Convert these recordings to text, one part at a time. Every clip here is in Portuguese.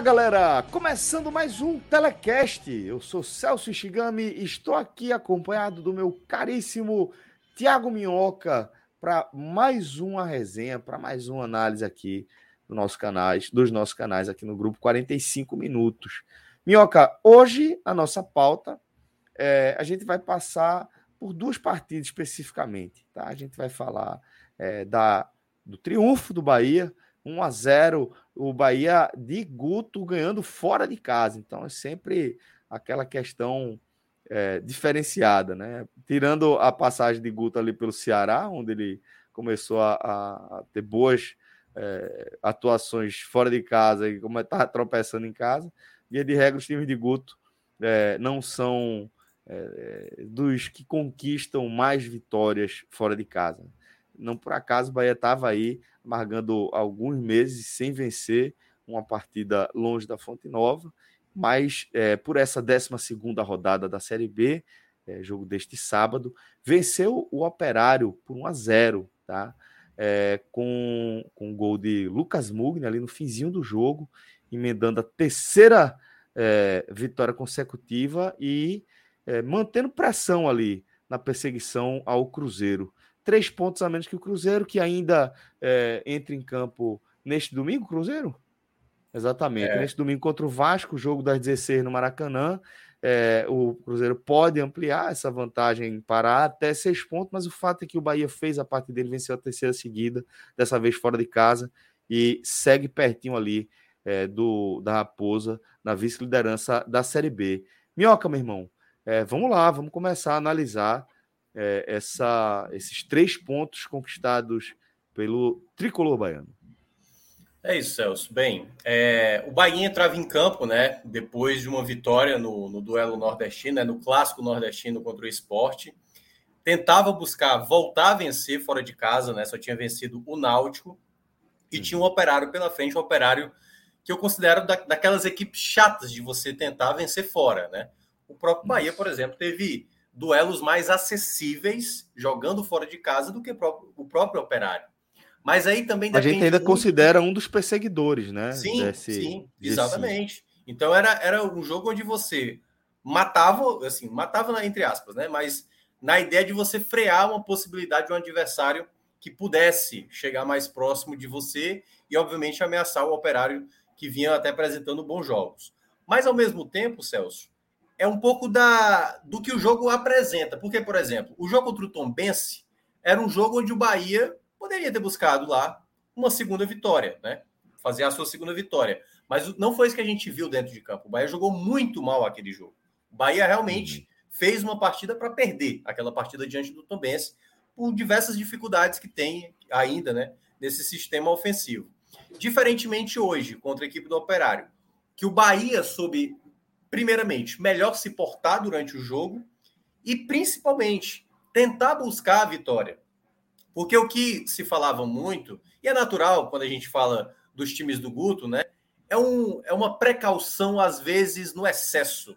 Olá, galera! Começando mais um Telecast. Eu sou Celso Ishigami e estou aqui acompanhado do meu caríssimo Tiago Minhoca para mais uma resenha, para mais uma análise aqui do nosso canais, dos nossos canais aqui no grupo 45 minutos. Minhoca, hoje a nossa pauta é, a gente vai passar por duas partidas especificamente, tá? A gente vai falar é, da do triunfo do Bahia 1 a 0 o Bahia de Guto ganhando fora de casa. Então é sempre aquela questão é, diferenciada, né? Tirando a passagem de Guto ali pelo Ceará, onde ele começou a, a ter boas é, atuações fora de casa e como estava tropeçando em casa, via de regra os times de Guto é, não são é, dos que conquistam mais vitórias fora de casa. Não por acaso o Bahia estava aí amargando alguns meses sem vencer uma partida longe da Fonte Nova, mas é, por essa 12 rodada da Série B, é, jogo deste sábado, venceu o Operário por 1 a 0 tá? É, com, com um gol de Lucas Mugni ali no finzinho do jogo, emendando a terceira é, vitória consecutiva e é, mantendo pressão ali na perseguição ao Cruzeiro três pontos a menos que o Cruzeiro, que ainda é, entra em campo neste domingo, Cruzeiro? Exatamente. É. Neste domingo contra o Vasco, jogo das 16 no Maracanã. É, o Cruzeiro pode ampliar essa vantagem para até seis pontos, mas o fato é que o Bahia fez a parte dele, venceu a terceira seguida, dessa vez fora de casa, e segue pertinho ali é, do da Raposa na vice-liderança da Série B. Minhoca, meu irmão, é, vamos lá, vamos começar a analisar é, essa, esses três pontos conquistados pelo tricolor baiano. É isso, Celso. Bem, é, o Bahia entrava em campo, né? Depois de uma vitória no, no duelo nordestino, né, no clássico nordestino contra o esporte. Tentava buscar voltar a vencer fora de casa, né? Só tinha vencido o Náutico e tinha um operário pela frente, um operário que eu considero da, daquelas equipes chatas de você tentar vencer fora, né? O próprio Bahia, por exemplo, teve duelos mais acessíveis jogando fora de casa do que o próprio operário. Mas aí também A gente ainda muito... considera um dos perseguidores, né? Sim, desse, sim, exatamente. Desse... Então era, era um jogo onde você matava, assim, matava entre aspas, né? Mas na ideia de você frear uma possibilidade de um adversário que pudesse chegar mais próximo de você e, obviamente, ameaçar o operário que vinha até apresentando bons jogos. Mas, ao mesmo tempo, Celso, é um pouco da, do que o jogo apresenta. Porque, por exemplo, o jogo contra o Tom Bense era um jogo onde o Bahia poderia ter buscado lá uma segunda vitória, né? Fazer a sua segunda vitória. Mas não foi isso que a gente viu dentro de campo. O Bahia jogou muito mal aquele jogo. O Bahia realmente uhum. fez uma partida para perder aquela partida diante do Tom Bense por diversas dificuldades que tem ainda, né? Nesse sistema ofensivo. Diferentemente hoje, contra a equipe do Operário, que o Bahia soube primeiramente, melhor se portar durante o jogo e, principalmente, tentar buscar a vitória. Porque o que se falava muito, e é natural quando a gente fala dos times do Guto, né? É, um, é uma precaução, às vezes, no excesso.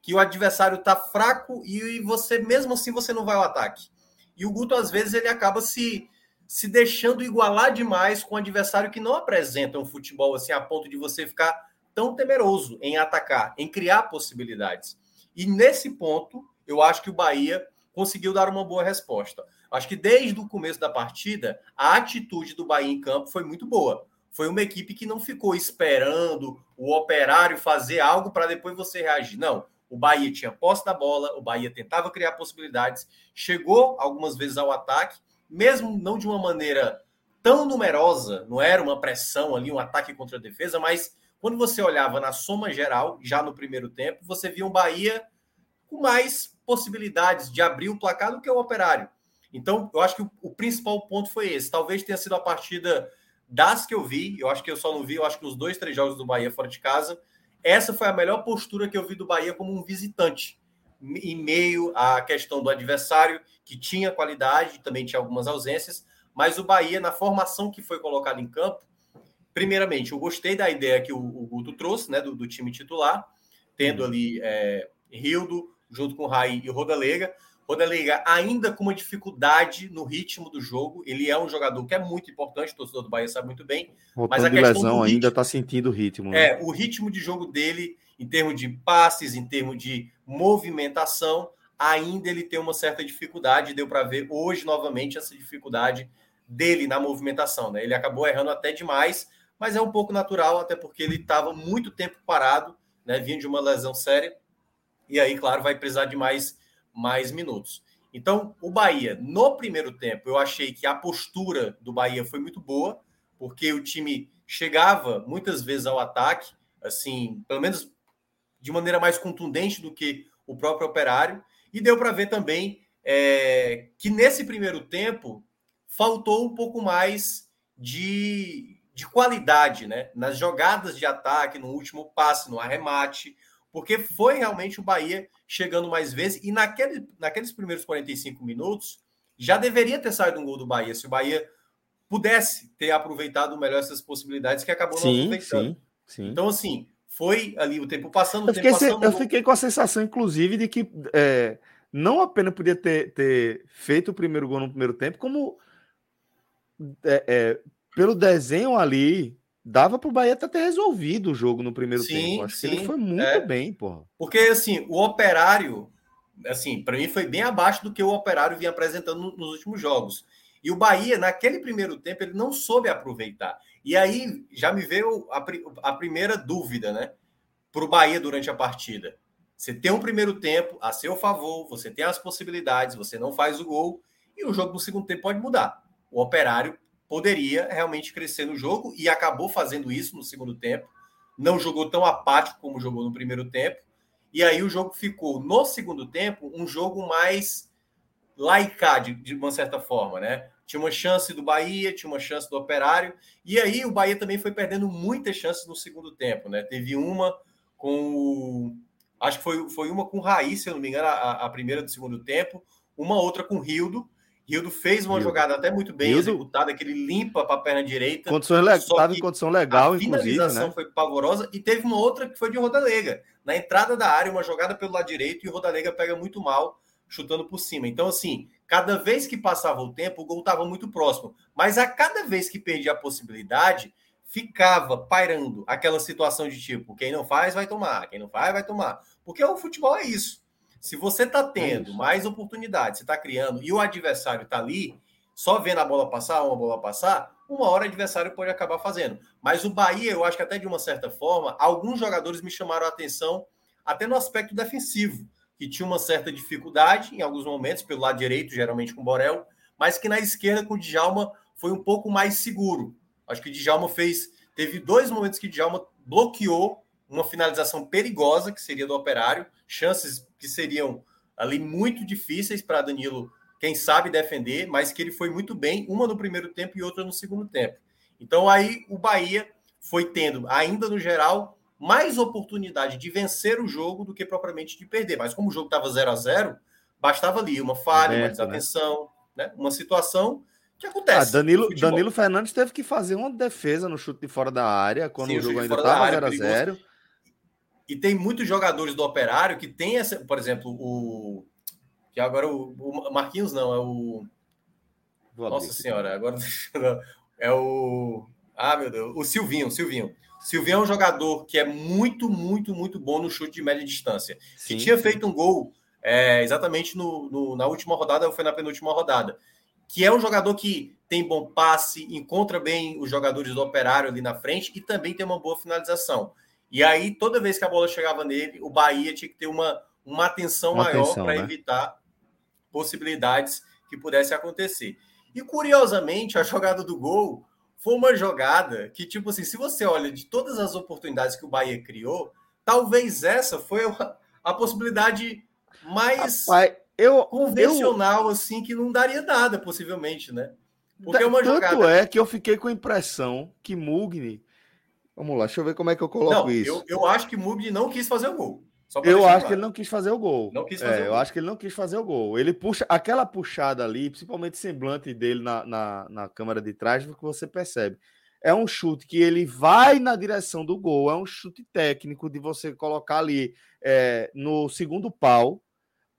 Que o adversário está fraco e você, mesmo assim, você não vai ao ataque. E o Guto, às vezes, ele acaba se, se deixando igualar demais com o adversário que não apresenta um futebol assim a ponto de você ficar tão temeroso em atacar, em criar possibilidades. E nesse ponto, eu acho que o Bahia conseguiu dar uma boa resposta. Acho que desde o começo da partida, a atitude do Bahia em campo foi muito boa. Foi uma equipe que não ficou esperando o operário fazer algo para depois você reagir. Não. O Bahia tinha posse da bola, o Bahia tentava criar possibilidades, chegou algumas vezes ao ataque mesmo não de uma maneira tão numerosa, não era uma pressão ali, um ataque contra a defesa, mas quando você olhava na soma geral, já no primeiro tempo, você via um Bahia com mais possibilidades de abrir o placar do que o Operário. Então, eu acho que o, o principal ponto foi esse. Talvez tenha sido a partida das que eu vi, eu acho que eu só não vi, eu acho que nos dois, três jogos do Bahia fora de casa, essa foi a melhor postura que eu vi do Bahia como um visitante, em meio à questão do adversário, que tinha qualidade, também tinha algumas ausências, mas o Bahia, na formação que foi colocada em campo, primeiramente, eu gostei da ideia que o, o Guto trouxe, né, do, do time titular, tendo ali é, Rildo, junto com o Raí e o Rodalega, Rodalega ainda com uma dificuldade no ritmo do jogo. Ele é um jogador que é muito importante, o torcedor do Bahia sabe muito bem. Voltando mas a de lesão ainda está sentindo o ritmo. Né? É, o ritmo de jogo dele, em termos de passes, em termos de movimentação, ainda ele tem uma certa dificuldade. Deu para ver hoje novamente essa dificuldade dele na movimentação. Né? Ele acabou errando até demais, mas é um pouco natural, até porque ele estava muito tempo parado, né? vindo de uma lesão séria. E aí, claro, vai precisar de mais mais minutos. Então, o Bahia, no primeiro tempo, eu achei que a postura do Bahia foi muito boa, porque o time chegava muitas vezes ao ataque, assim, pelo menos de maneira mais contundente do que o próprio operário, e deu para ver também é, que nesse primeiro tempo faltou um pouco mais de, de qualidade né? nas jogadas de ataque, no último passe, no arremate, porque foi realmente o Bahia chegando mais vezes, e naquele, naqueles primeiros 45 minutos já deveria ter saído um gol do Bahia, se o Bahia pudesse ter aproveitado melhor essas possibilidades que acabou sim, não aproveitando. Sim, sim. Então, assim, foi ali o tempo passando. O eu, tempo fiquei, passando, eu fiquei com a sensação, inclusive, de que é, não apenas podia ter, ter, feito o primeiro gol no primeiro tempo, como é, é, pelo desenho ali, dava para o Bahia até ter resolvido o jogo no primeiro sim, tempo. Acho sim, que ele foi muito é. bem, porra. Porque, assim, o Operário, assim, para mim foi bem abaixo do que o Operário vinha apresentando nos últimos jogos. E o Bahia, naquele primeiro tempo, ele não soube aproveitar. E aí já me veio a, a primeira dúvida, né? Para o Bahia durante a partida. Você tem um primeiro tempo a seu favor, você tem as possibilidades, você não faz o gol, e o jogo no segundo tempo pode mudar. O Operário poderia realmente crescer no jogo e acabou fazendo isso no segundo tempo. Não jogou tão apático como jogou no primeiro tempo. E aí o jogo ficou, no segundo tempo, um jogo mais laicado, de, uma certa forma, né? Tinha uma chance do Bahia, tinha uma chance do Operário. E aí o Bahia também foi perdendo muitas chances no segundo tempo, né? Teve uma com o. Acho que foi, foi uma com o se eu não me engano, a, a primeira do segundo tempo, uma outra com o Rildo, Rildo fez uma Rildo. jogada até muito bem Rildo. executada, que ele limpa para a perna direita. Condições le... Estava em condição legal, a finalização né? foi pavorosa e teve uma outra que foi de Rodalega. Na entrada da área, uma jogada pelo lado direito e o Rodalega pega muito mal, chutando por cima. Então, assim, cada vez que passava o tempo, o gol estava muito próximo. Mas a cada vez que perdia a possibilidade, ficava pairando aquela situação de tipo, quem não faz, vai tomar, quem não faz, vai tomar. Porque o futebol é isso. Se você está tendo é mais oportunidades, você está criando, e o adversário está ali, só vendo a bola passar, uma bola passar, uma hora o adversário pode acabar fazendo. Mas o Bahia, eu acho que até de uma certa forma, alguns jogadores me chamaram a atenção, até no aspecto defensivo, que tinha uma certa dificuldade em alguns momentos, pelo lado direito, geralmente com o Borel, mas que na esquerda com o Djalma foi um pouco mais seguro. Acho que o Djalma fez. Teve dois momentos que o Djalma bloqueou uma finalização perigosa, que seria do operário, chances que seriam ali muito difíceis para Danilo, quem sabe defender, mas que ele foi muito bem, uma no primeiro tempo e outra no segundo tempo. Então aí o Bahia foi tendo, ainda no geral, mais oportunidade de vencer o jogo do que propriamente de perder. Mas como o jogo estava 0 a 0 bastava ali uma falha, uma né? desatenção, né? né? uma situação que acontece. Ah, Danilo, Danilo Fernandes teve que fazer uma defesa no chute de fora da área, quando Sim, o jogo ainda estava 0 a 0 e tem muitos jogadores do Operário que tem essa, por exemplo, o que agora o, o Marquinhos não, é o Vou Nossa abrir. senhora, agora é o Ah, meu Deus, o Silvinho, Silvinho. Silvinho é um jogador que é muito, muito, muito bom no chute de média distância. Sim, que tinha sim. feito um gol é, exatamente no, no, na última rodada, ou foi na penúltima rodada. Que é um jogador que tem bom passe, encontra bem os jogadores do operário ali na frente e também tem uma boa finalização. E aí, toda vez que a bola chegava nele, o Bahia tinha que ter uma, uma atenção uma maior para né? evitar possibilidades que pudessem acontecer. E curiosamente, a jogada do gol foi uma jogada que, tipo assim, se você olha de todas as oportunidades que o Bahia criou, talvez essa foi a, a possibilidade mais Rapaz, eu, convencional, eu... assim, que não daria nada, possivelmente, né? Porque é uma Tanto jogada... é que eu fiquei com a impressão que Mugni. Vamos lá, deixa eu ver como é que eu coloco não, isso. Eu, eu acho que Mugni não quis fazer o gol. Eu acho que ele não quis fazer o gol. Não quis fazer é, Eu acho que ele não quis fazer o gol. Ele puxa aquela puxada ali, principalmente semblante dele na, na, na câmera de trás, que você percebe. É um chute que ele vai na direção do gol, é um chute técnico de você colocar ali é, no segundo pau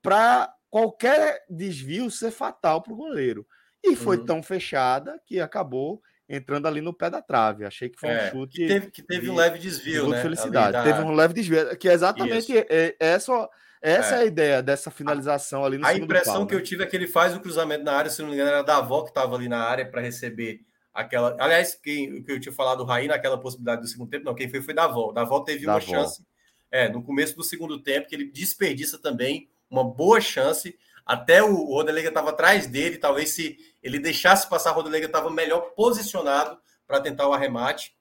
para qualquer desvio ser fatal para o goleiro. E foi uhum. tão fechada que acabou entrando ali no pé da trave. Achei que foi é, um chute. Que teve, que teve de, um leve desvio, de né? Felicidade. Da... Teve um leve desvio, que é exatamente é, essa, essa é. é. a ideia dessa finalização ali no A impressão pau, que né? eu tive é que ele faz o cruzamento na área, se não me engano, era da avó que estava ali na área para receber aquela. Aliás, quem, que eu tinha falado do Raí naquela possibilidade do segundo tempo, não, quem foi foi da avó. Da avó teve da uma avó. chance é, no começo do segundo tempo, que ele desperdiça também uma boa chance. Até o Rodelega estava atrás dele, talvez se ele deixasse passar, o Rodelega estava melhor posicionado para tentar o arremate.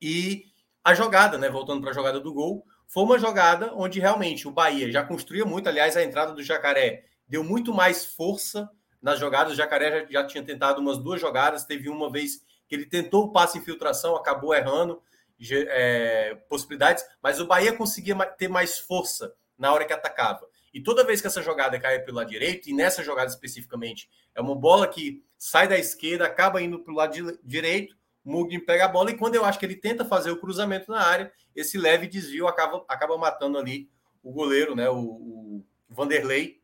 E a jogada, né, voltando para a jogada do gol, foi uma jogada onde realmente o Bahia já construía muito. Aliás, a entrada do Jacaré deu muito mais força nas jogadas. O Jacaré já, já tinha tentado umas duas jogadas, teve uma vez que ele tentou o passe infiltração, acabou errando é, possibilidades, mas o Bahia conseguia ter mais força na hora que atacava. E toda vez que essa jogada cai pelo lado direito, e nessa jogada especificamente, é uma bola que sai da esquerda, acaba indo para o lado direito, o Mugni pega a bola, e quando eu acho que ele tenta fazer o cruzamento na área, esse leve desvio acaba, acaba matando ali o goleiro, né, o, o Vanderlei,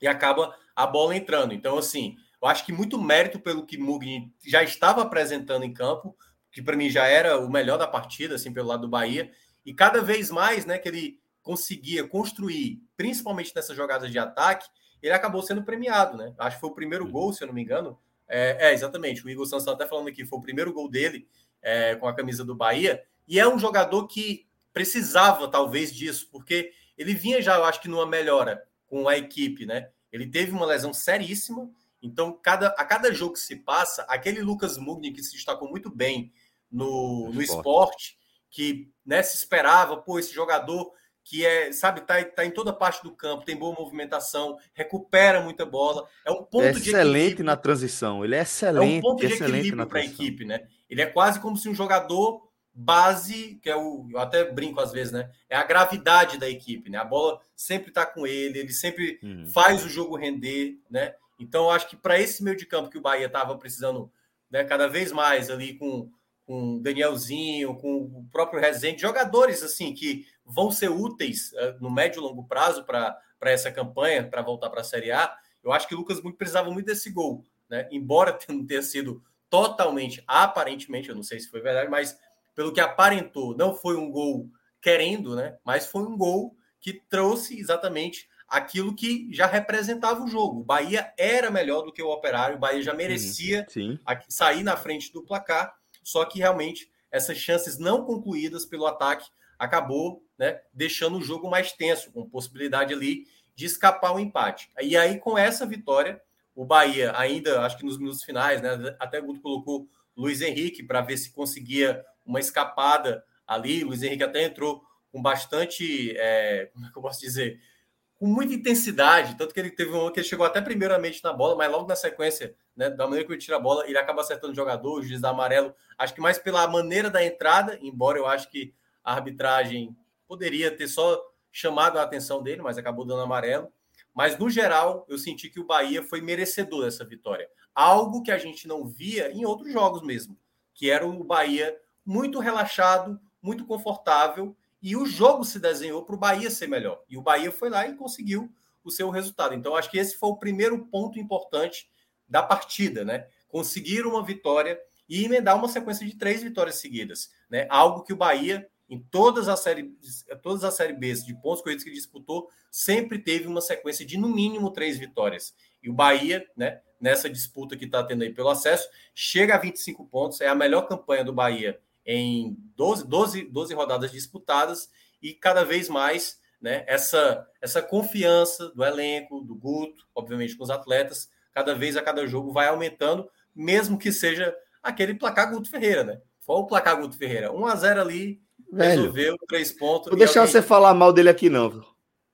e acaba a bola entrando. Então, assim, eu acho que muito mérito pelo que Mugni já estava apresentando em campo, que para mim já era o melhor da partida, assim, pelo lado do Bahia, e cada vez mais, né, que ele conseguia construir, principalmente nessas jogadas de ataque, ele acabou sendo premiado, né? Acho que foi o primeiro uhum. gol, se eu não me engano. É, é exatamente. O Igor Santos está até falando aqui, foi o primeiro gol dele é, com a camisa do Bahia. E é um jogador que precisava, talvez, disso, porque ele vinha já, eu acho que, numa melhora com a equipe, né? Ele teve uma lesão seríssima. Então, cada, a cada jogo que se passa, aquele Lucas Mugni que se destacou muito bem no, no esporte, que né, se esperava, pô, esse jogador que é, sabe, tá, tá em toda parte do campo, tem boa movimentação, recupera muita bola. É um ponto é excelente na transição. Ele é excelente. É um ponto de equilíbrio para a equipe, né? Ele é quase como se um jogador base, que é o, eu até brinco às vezes, né? É a gravidade da equipe, né? A bola sempre está com ele, ele sempre hum. faz o jogo render, né? Então, eu acho que para esse meio de campo que o Bahia estava precisando, né, cada vez mais ali com com Danielzinho, com o próprio Rezende, jogadores assim que vão ser úteis uh, no médio e longo prazo para essa campanha, para voltar para a Série A. Eu acho que o Lucas muito precisava muito desse gol, né? Embora não tenha sido totalmente, aparentemente, eu não sei se foi verdade, mas pelo que aparentou, não foi um gol querendo, né? Mas foi um gol que trouxe exatamente aquilo que já representava o jogo. O Bahia era melhor do que o Operário, o Bahia já merecia sair na frente do placar, só que realmente essas chances não concluídas pelo ataque acabou né, deixando o jogo mais tenso, com possibilidade ali de escapar o um empate. E aí, com essa vitória, o Bahia, ainda acho que nos minutos finais, né, até o Guto colocou Luiz Henrique para ver se conseguia uma escapada ali. Luiz Henrique até entrou com bastante, é, como é que eu posso dizer, com muita intensidade, tanto que ele teve um que ele chegou até primeiramente na bola, mas logo na sequência, né, da maneira que ele tira a bola, ele acaba acertando o jogador, o juiz da amarelo. Acho que mais pela maneira da entrada, embora eu acho que a arbitragem poderia ter só chamado a atenção dele, mas acabou dando amarelo. Mas, no geral, eu senti que o Bahia foi merecedor dessa vitória. Algo que a gente não via em outros jogos mesmo, que era o Bahia muito relaxado, muito confortável, e o jogo se desenhou para o Bahia ser melhor. E o Bahia foi lá e conseguiu o seu resultado. Então, acho que esse foi o primeiro ponto importante da partida, né? Conseguir uma vitória e emendar uma sequência de três vitórias seguidas, né? Algo que o Bahia em todas as séries, todas as séries B de pontos corridos que disputou, sempre teve uma sequência de no mínimo três vitórias. E o Bahia, né, nessa disputa que está tendo aí pelo acesso, chega a 25 pontos, é a melhor campanha do Bahia em 12, 12, 12 rodadas disputadas e cada vez mais né, essa, essa confiança do elenco, do Guto, obviamente com os atletas, cada vez a cada jogo vai aumentando, mesmo que seja aquele placar Guto Ferreira, né? Qual o placar Guto Ferreira? 1 a 0 ali, Velho, resolveu, três pontos. Vou deixar alguém... você falar mal dele aqui, não.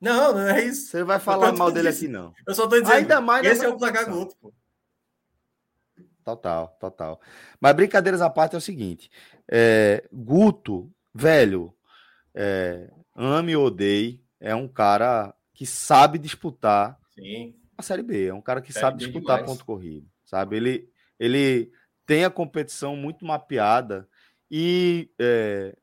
Não, não é isso. Você vai falar mal dele aqui, não. Eu só tô dizendo. Ainda mais esse é o placar Guto, pô. Total, total. Mas brincadeiras à parte é o seguinte: é, Guto, velho, é, ame ou odeie, é um cara que sabe disputar Sim. a Série B. É um cara que Série sabe disputar demais. ponto corrido, sabe? Ele, ele tem a competição muito mapeada e é,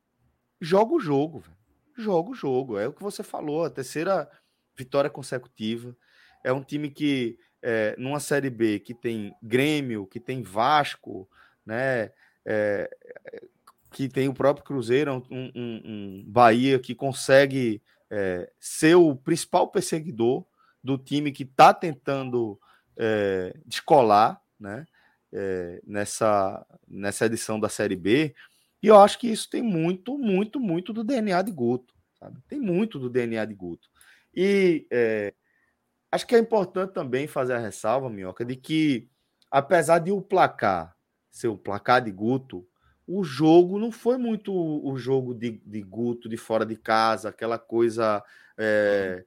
joga o jogo, velho. Joga o jogo. É o que você falou, a terceira vitória consecutiva. É um time que é, numa Série B que tem Grêmio, que tem Vasco, né? É, que tem o próprio Cruzeiro, um, um, um Bahia que consegue é, ser o principal perseguidor do time que está tentando é, descolar né, é, nessa, nessa edição da Série B. E eu acho que isso tem muito, muito, muito do DNA de Guto. Sabe? Tem muito do DNA de Guto. E é, Acho que é importante também fazer a ressalva, Minhoca, de que, apesar de o placar ser o placar de Guto, o jogo não foi muito o jogo de, de Guto de fora de casa, aquela coisa é,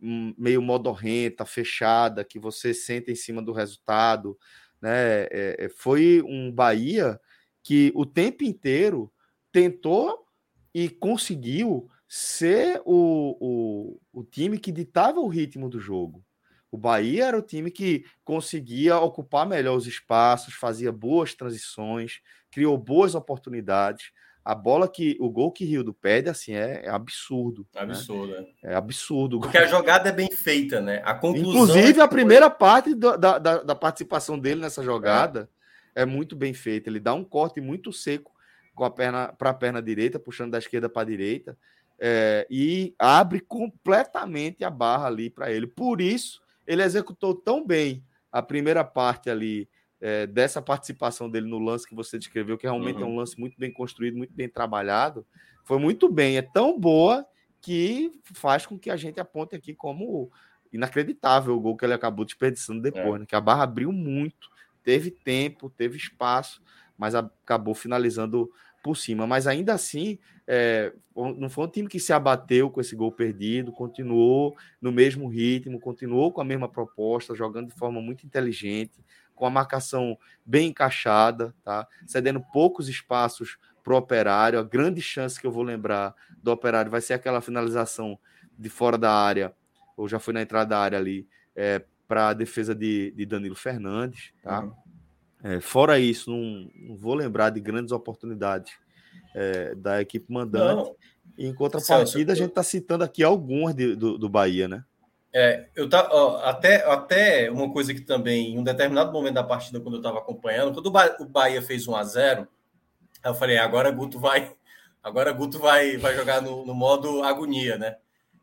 meio modorrenta, fechada, que você sente em cima do resultado. Né? É, foi um Bahia que o tempo inteiro tentou e conseguiu ser o, o, o time que ditava o ritmo do jogo. O Bahia era o time que conseguia ocupar melhor os espaços, fazia boas transições, criou boas oportunidades. A bola que o gol que Rio do pede assim é, é absurdo. Né? Absurdo, né? é. absurdo. Porque a jogada é bem feita, né? A conclusão. Inclusive, é a primeira foi... parte da, da, da, participação dele nessa jogada é. é muito bem feita. Ele dá um corte muito seco com a perna para a perna direita, puxando da esquerda para a direita é, e abre completamente a barra ali para ele. Por isso, ele executou tão bem a primeira parte ali é, dessa participação dele no lance que você descreveu, que realmente uhum. é um lance muito bem construído, muito bem trabalhado. Foi muito bem, é tão boa que faz com que a gente aponte aqui como inacreditável o gol que ele acabou desperdiçando depois, é. né? que a barra abriu muito, teve tempo, teve espaço, mas acabou finalizando por cima. Mas ainda assim, é, não foi um time que se abateu com esse gol perdido, continuou no mesmo ritmo, continuou com a mesma proposta, jogando de forma muito inteligente, com a marcação bem encaixada, tá? cedendo poucos espaços para o operário. A grande chance que eu vou lembrar do operário vai ser aquela finalização de fora da área, ou já foi na entrada da área ali, é, para a defesa de, de, Danilo Fernandes. Tá? Uhum. É, fora isso, não, não, vou lembrar de grandes oportunidades é, da equipe mandante. Não. Em contrapartida, a gente está citando aqui algumas de, do, do Bahia, né? É, eu tá, ó, até, até uma coisa que também, em um determinado momento da partida, quando eu estava acompanhando, quando o Bahia fez 1 a 0 eu falei, agora Guto vai, agora Guto vai, vai jogar no, no modo agonia, né?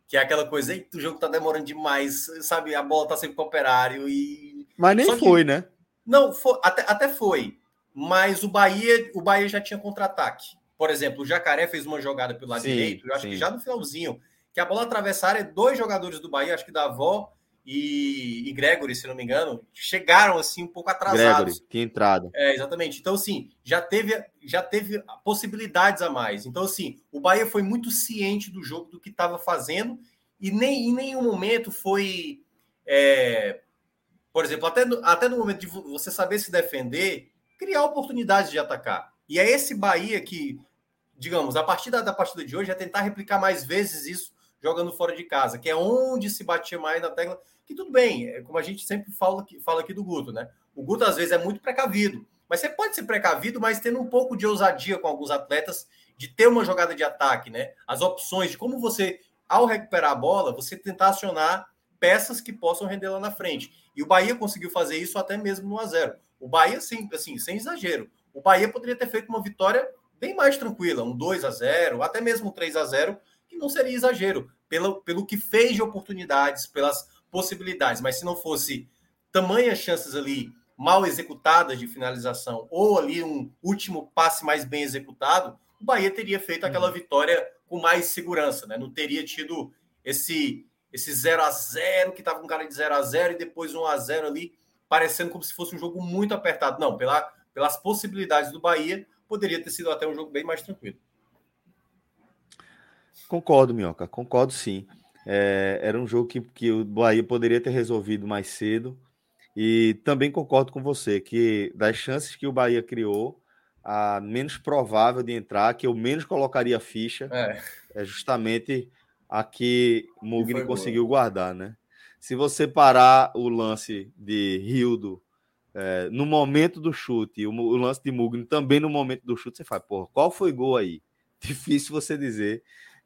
Que é aquela coisa, o jogo tá demorando demais, sabe? A bola tá sempre com o operário e. Mas nem foi, né? Não, foi, até, até foi. Mas o Bahia, o Bahia já tinha contra-ataque. Por exemplo, o Jacaré fez uma jogada pelo lado sim, direito, eu acho sim. que já no finalzinho, que a bola atravessaram, dois jogadores do Bahia, acho que da Avó e, e Gregory, se não me engano, chegaram assim um pouco atrasados. Gregory, que entrada. É, exatamente. Então, assim, já teve, já teve possibilidades a mais. Então, assim, o Bahia foi muito ciente do jogo, do que estava fazendo, e nem em nenhum momento foi. É, por exemplo, até no, até no momento de você saber se defender, criar oportunidades de atacar. E é esse Bahia que, digamos, a partir da, da partida de hoje é tentar replicar mais vezes isso jogando fora de casa, que é onde se batia mais na tecla. Que tudo bem, é como a gente sempre fala, fala aqui do Guto, né? O Guto às vezes é muito precavido, mas você pode ser precavido, mas tendo um pouco de ousadia com alguns atletas de ter uma jogada de ataque, né? As opções de como você, ao recuperar a bola, você tentar acionar peças que possam render lá na frente. E o Bahia conseguiu fazer isso até mesmo no a 0 O Bahia, sim, assim, sem exagero. O Bahia poderia ter feito uma vitória bem mais tranquila, um 2 a 0 até mesmo um 3 a 0 que não seria exagero, pelo, pelo que fez de oportunidades, pelas possibilidades. Mas se não fosse tamanhas chances ali mal executadas de finalização, ou ali um último passe mais bem executado, o Bahia teria feito aquela uhum. vitória com mais segurança, né? Não teria tido esse esse 0 a 0 que estava com cara de 0 a 0 e depois 1 a 0 ali parecendo como se fosse um jogo muito apertado. Não, pela, pelas possibilidades do Bahia, poderia ter sido até um jogo bem mais tranquilo. Concordo, Minhoca, concordo sim. É, era um jogo que, que o Bahia poderia ter resolvido mais cedo. E também concordo com você que das chances que o Bahia criou, a menos provável de entrar, que eu menos colocaria ficha, é, é justamente a que Mugni conseguiu boa. guardar, né? Se você parar o lance de Rildo é, no momento do chute, o, o lance de Mugni também no momento do chute, você fala, porra, qual foi gol aí? Difícil você dizer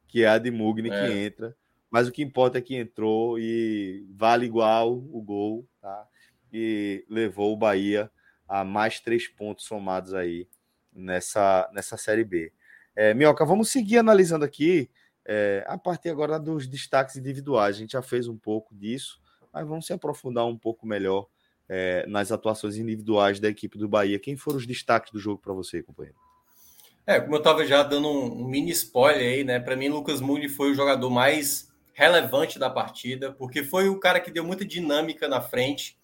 que é a de Mugni é. que entra, mas o que importa é que entrou e vale igual o gol, tá? E levou o Bahia a mais três pontos somados aí nessa, nessa Série B. É, Minhoca, vamos seguir analisando aqui é, a partir agora dos destaques individuais. A gente já fez um pouco disso, mas vamos se aprofundar um pouco melhor é, nas atuações individuais da equipe do Bahia. Quem foram os destaques do jogo para você, companheiro? É, como eu estava já dando um, mini spoiler aí, né? Para mim, Lucas Mugni foi o jogador mais relevante da partida, porque foi o cara que deu muita dinâmica na frente,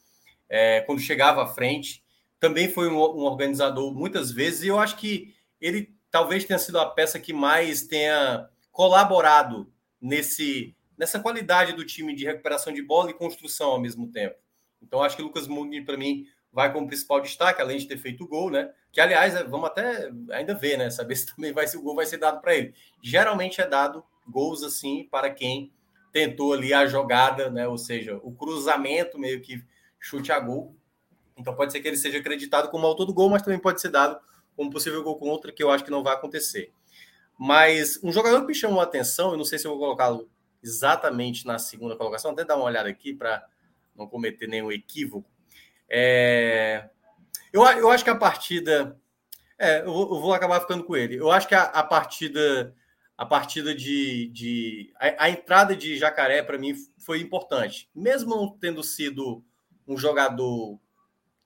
é, quando chegava à frente. Também foi um, um, organizador muitas vezes, e eu acho que ele talvez tenha sido a peça que mais tenha colaborado nesse, nessa qualidade do time de recuperação de bola e construção ao mesmo tempo. Então, acho que Lucas Mugni, para mim, vai como principal destaque, além de ter feito o gol, né? Que, aliás, é, vamos até ainda ver, né? Saber se também vai ser o gol vai ser dado para ele. Geralmente é dado gols assim para quem tentou ali a jogada, né? Ou seja, o cruzamento meio que chute a gol. Então pode ser que ele seja acreditado como autor do gol, mas também pode ser dado como possível gol contra, que eu acho que não vai acontecer. Mas um jogador que me chamou a atenção, eu não sei se eu vou colocá-lo exatamente na segunda colocação, até dar uma olhada aqui para não cometer nenhum equívoco. É... Eu, eu acho que a partida. É, eu vou, eu vou acabar ficando com ele. Eu acho que a, a partida. A partida de. de a, a entrada de Jacaré, para mim, foi importante. Mesmo não tendo sido um jogador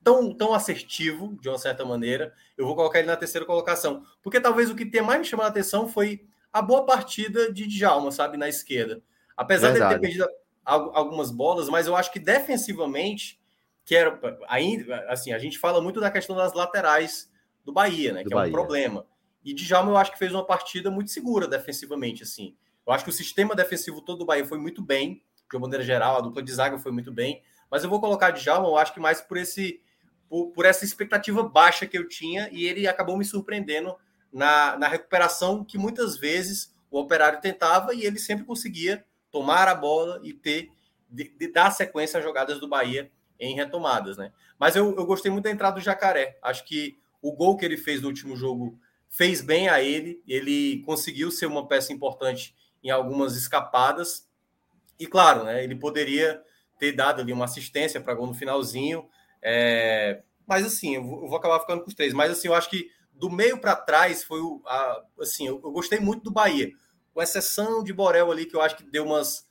tão, tão assertivo, de uma certa maneira, eu vou colocar ele na terceira colocação. Porque talvez o que tenha mais me chamado a atenção foi a boa partida de Djalma, sabe, na esquerda. Apesar de ele ter perdido algumas bolas, mas eu acho que defensivamente que era ainda assim, a gente fala muito da questão das laterais do Bahia, né, do que Bahia. é um problema. E Djalma eu acho que fez uma partida muito segura defensivamente assim. Eu acho que o sistema defensivo todo do Bahia foi muito bem, de uma maneira geral, a dupla de zaga foi muito bem, mas eu vou colocar Djalma, eu acho que mais por esse por, por essa expectativa baixa que eu tinha e ele acabou me surpreendendo na, na recuperação que muitas vezes o Operário tentava e ele sempre conseguia tomar a bola e ter de, de dar sequência às jogadas do Bahia em retomadas, né? Mas eu, eu gostei muito da entrada do Jacaré. Acho que o gol que ele fez no último jogo fez bem a ele. Ele conseguiu ser uma peça importante em algumas escapadas. E claro, né? Ele poderia ter dado ali uma assistência para gol no finalzinho. É... Mas assim, eu vou, eu vou, acabar ficando com os três. Mas assim, eu acho que do meio para trás foi o. A, assim, eu, eu gostei muito do Bahia. Com exceção de Borel ali, que eu acho que deu umas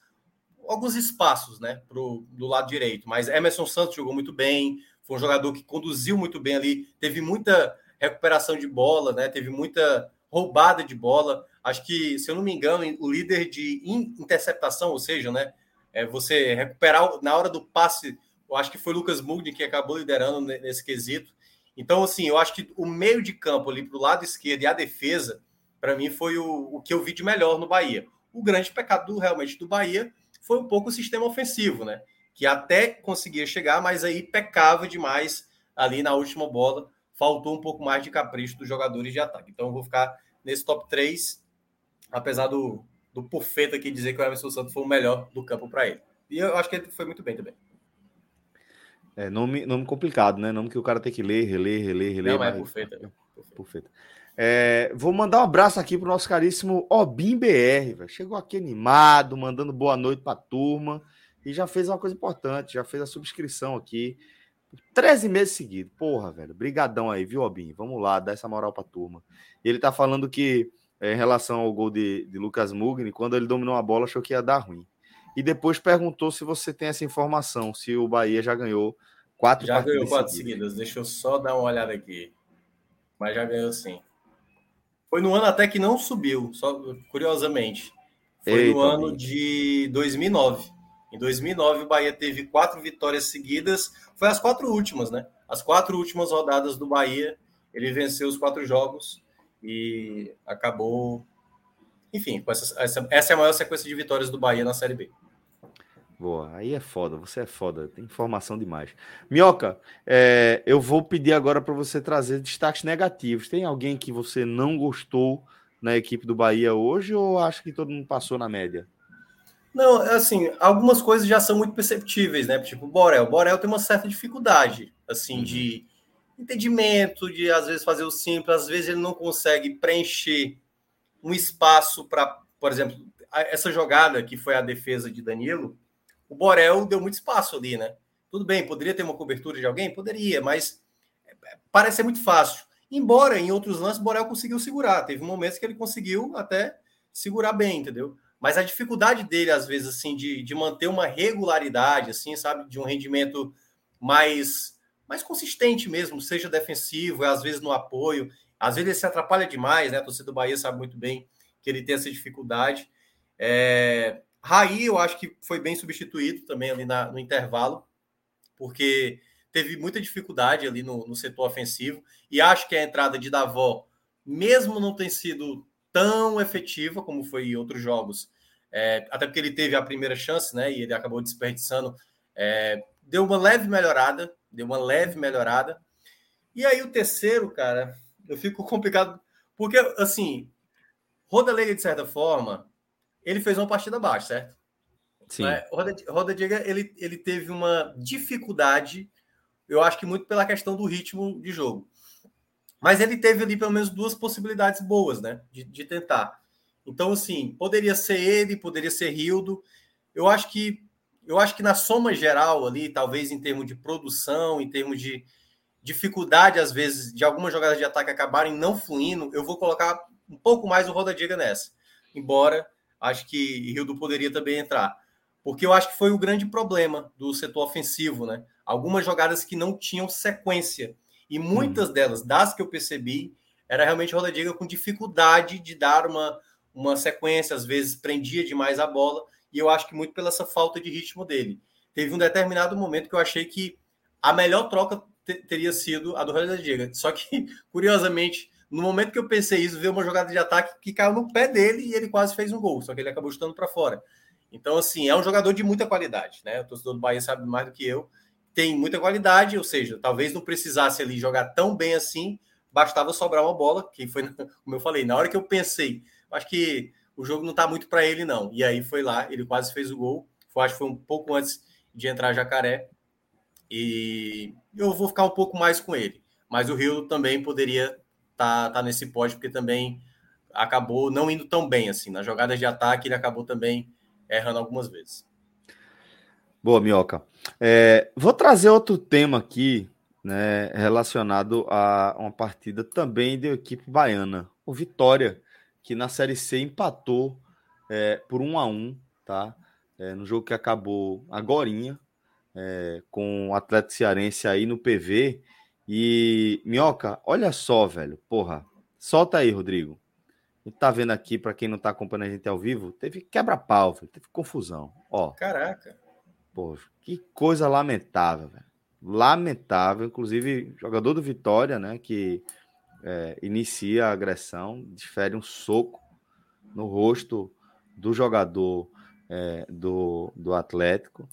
alguns espaços, né, pro, do lado direito. Mas Emerson Santos jogou muito bem, foi um jogador que conduziu muito bem ali, teve muita recuperação de bola, né, teve muita roubada de bola. Acho que, se eu não me engano, o líder de interceptação, ou seja, né, é você recuperar na hora do passe, eu acho que foi Lucas Mugni que acabou liderando nesse quesito. Então, assim, eu acho que o meio de campo ali para o lado esquerdo e a defesa, para mim, foi o, o que eu vi de melhor no Bahia. O grande pecado do, realmente do Bahia foi um pouco o sistema ofensivo, né? Que até conseguia chegar, mas aí pecava demais ali na última bola. Faltou um pouco mais de capricho dos jogadores de ataque. Então eu vou ficar nesse top 3, apesar do, do Pufeta aqui dizer que o Emerson Santos foi o melhor do campo para ele. E eu acho que ele foi muito bem também. É, nome, nome complicado, né? Nome que o cara tem que ler, reler, reler, reler. Não, mas é Pufeta. Pufeta. É, vou mandar um abraço aqui pro nosso caríssimo Obim BR, véio. chegou aqui animado, mandando boa noite para a turma e já fez uma coisa importante, já fez a subscrição aqui 13 meses seguidos. Porra, velho, brigadão aí, viu, Obim? Vamos lá, dar essa moral para a turma. Ele tá falando que é, em relação ao gol de, de Lucas Mugni, quando ele dominou a bola, achou que ia dar ruim. E depois perguntou se você tem essa informação, se o Bahia já ganhou quatro Já ganhou quatro seguidas. seguidas. Deixa eu só dar uma olhada aqui. Mas já ganhou sim. Foi no ano até que não subiu, só curiosamente. Foi Eita, no ano de 2009. Em 2009, o Bahia teve quatro vitórias seguidas. Foi as quatro últimas, né? As quatro últimas rodadas do Bahia, ele venceu os quatro jogos e acabou. Enfim, essa, essa, essa é a maior sequência de vitórias do Bahia na Série B. Boa, aí é foda, você é foda, tem informação demais. Minhoca, é, eu vou pedir agora para você trazer destaques negativos. Tem alguém que você não gostou na equipe do Bahia hoje ou acha que todo mundo passou na média? Não, assim, algumas coisas já são muito perceptíveis, né? Tipo, o Borel. O Borel tem uma certa dificuldade, assim, uhum. de entendimento, de às vezes fazer o simples, às vezes ele não consegue preencher um espaço para, por exemplo, essa jogada que foi a defesa de Danilo, o Borel deu muito espaço ali, né? Tudo bem, poderia ter uma cobertura de alguém? Poderia, mas é, parece ser muito fácil. Embora em outros lances o Borel conseguiu segurar. Teve momentos que ele conseguiu até segurar bem, entendeu? Mas a dificuldade dele, às vezes, assim, de, de manter uma regularidade, assim, sabe, de um rendimento mais, mais consistente mesmo, seja defensivo, às vezes no apoio, às vezes ele se atrapalha demais, né? A torcida do Bahia sabe muito bem que ele tem essa dificuldade. É... Raí, eu acho que foi bem substituído também ali na, no intervalo, porque teve muita dificuldade ali no, no setor ofensivo, e acho que a entrada de Davó, mesmo não ter sido tão efetiva como foi em outros jogos, é, até porque ele teve a primeira chance, né? E ele acabou desperdiçando. É, deu uma leve melhorada, deu uma leve melhorada. E aí o terceiro, cara, eu fico complicado, porque assim, Rodalega, de certa forma, ele fez uma partida baixa, certo? Sim. É, Roda, Roda Diga, ele, ele teve uma dificuldade, eu acho que muito pela questão do ritmo de jogo. Mas ele teve ali pelo menos duas possibilidades boas, né? De, de tentar. Então, assim, poderia ser ele, poderia ser Rildo. Eu acho que eu acho que na soma geral ali, talvez em termos de produção, em termos de dificuldade, às vezes, de algumas jogadas de ataque acabarem não fluindo, eu vou colocar um pouco mais o Roda Diga nessa. Embora acho que Rildo poderia também entrar. Porque eu acho que foi o grande problema do setor ofensivo, né? Algumas jogadas que não tinham sequência. E muitas hum. delas, das que eu percebi, era realmente Roda Diga com dificuldade de dar uma, uma sequência, às vezes prendia demais a bola, e eu acho que muito pela essa falta de ritmo dele. Teve um determinado momento que eu achei que a melhor troca teria sido a do Roger Diga. Só que, curiosamente, no momento que eu pensei isso, veio uma jogada de ataque que caiu no pé dele e ele quase fez um gol, só que ele acabou chutando para fora. Então, assim, é um jogador de muita qualidade, né? O torcedor do Bahia sabe mais do que eu. Tem muita qualidade, ou seja, talvez não precisasse ali jogar tão bem assim, bastava sobrar uma bola, que foi, como eu falei, na hora que eu pensei, acho que o jogo não está muito para ele, não. E aí foi lá, ele quase fez o gol. Foi, acho que foi um pouco antes de entrar Jacaré. E eu vou ficar um pouco mais com ele. Mas o Rio também poderia estar tá, tá nesse pódio, porque também acabou não indo tão bem assim. Nas jogadas de ataque, ele acabou também errando algumas vezes. Boa, Minhoca. É, vou trazer outro tema aqui, né, relacionado a uma partida também da equipe baiana. O Vitória que na Série C empatou é, por um a um, tá? É, no jogo que acabou agorinha, é, com o Atlético Cearense aí no PV. E, Minhoca, olha só, velho, porra, solta aí, Rodrigo. A gente tá vendo aqui, para quem não tá acompanhando a gente ao vivo, teve quebra-pau, teve confusão. Ó. Caraca. Porra, que coisa lamentável, velho. Lamentável, inclusive, jogador do Vitória, né, que é, inicia a agressão, desfere um soco no rosto do jogador é, do, do Atlético.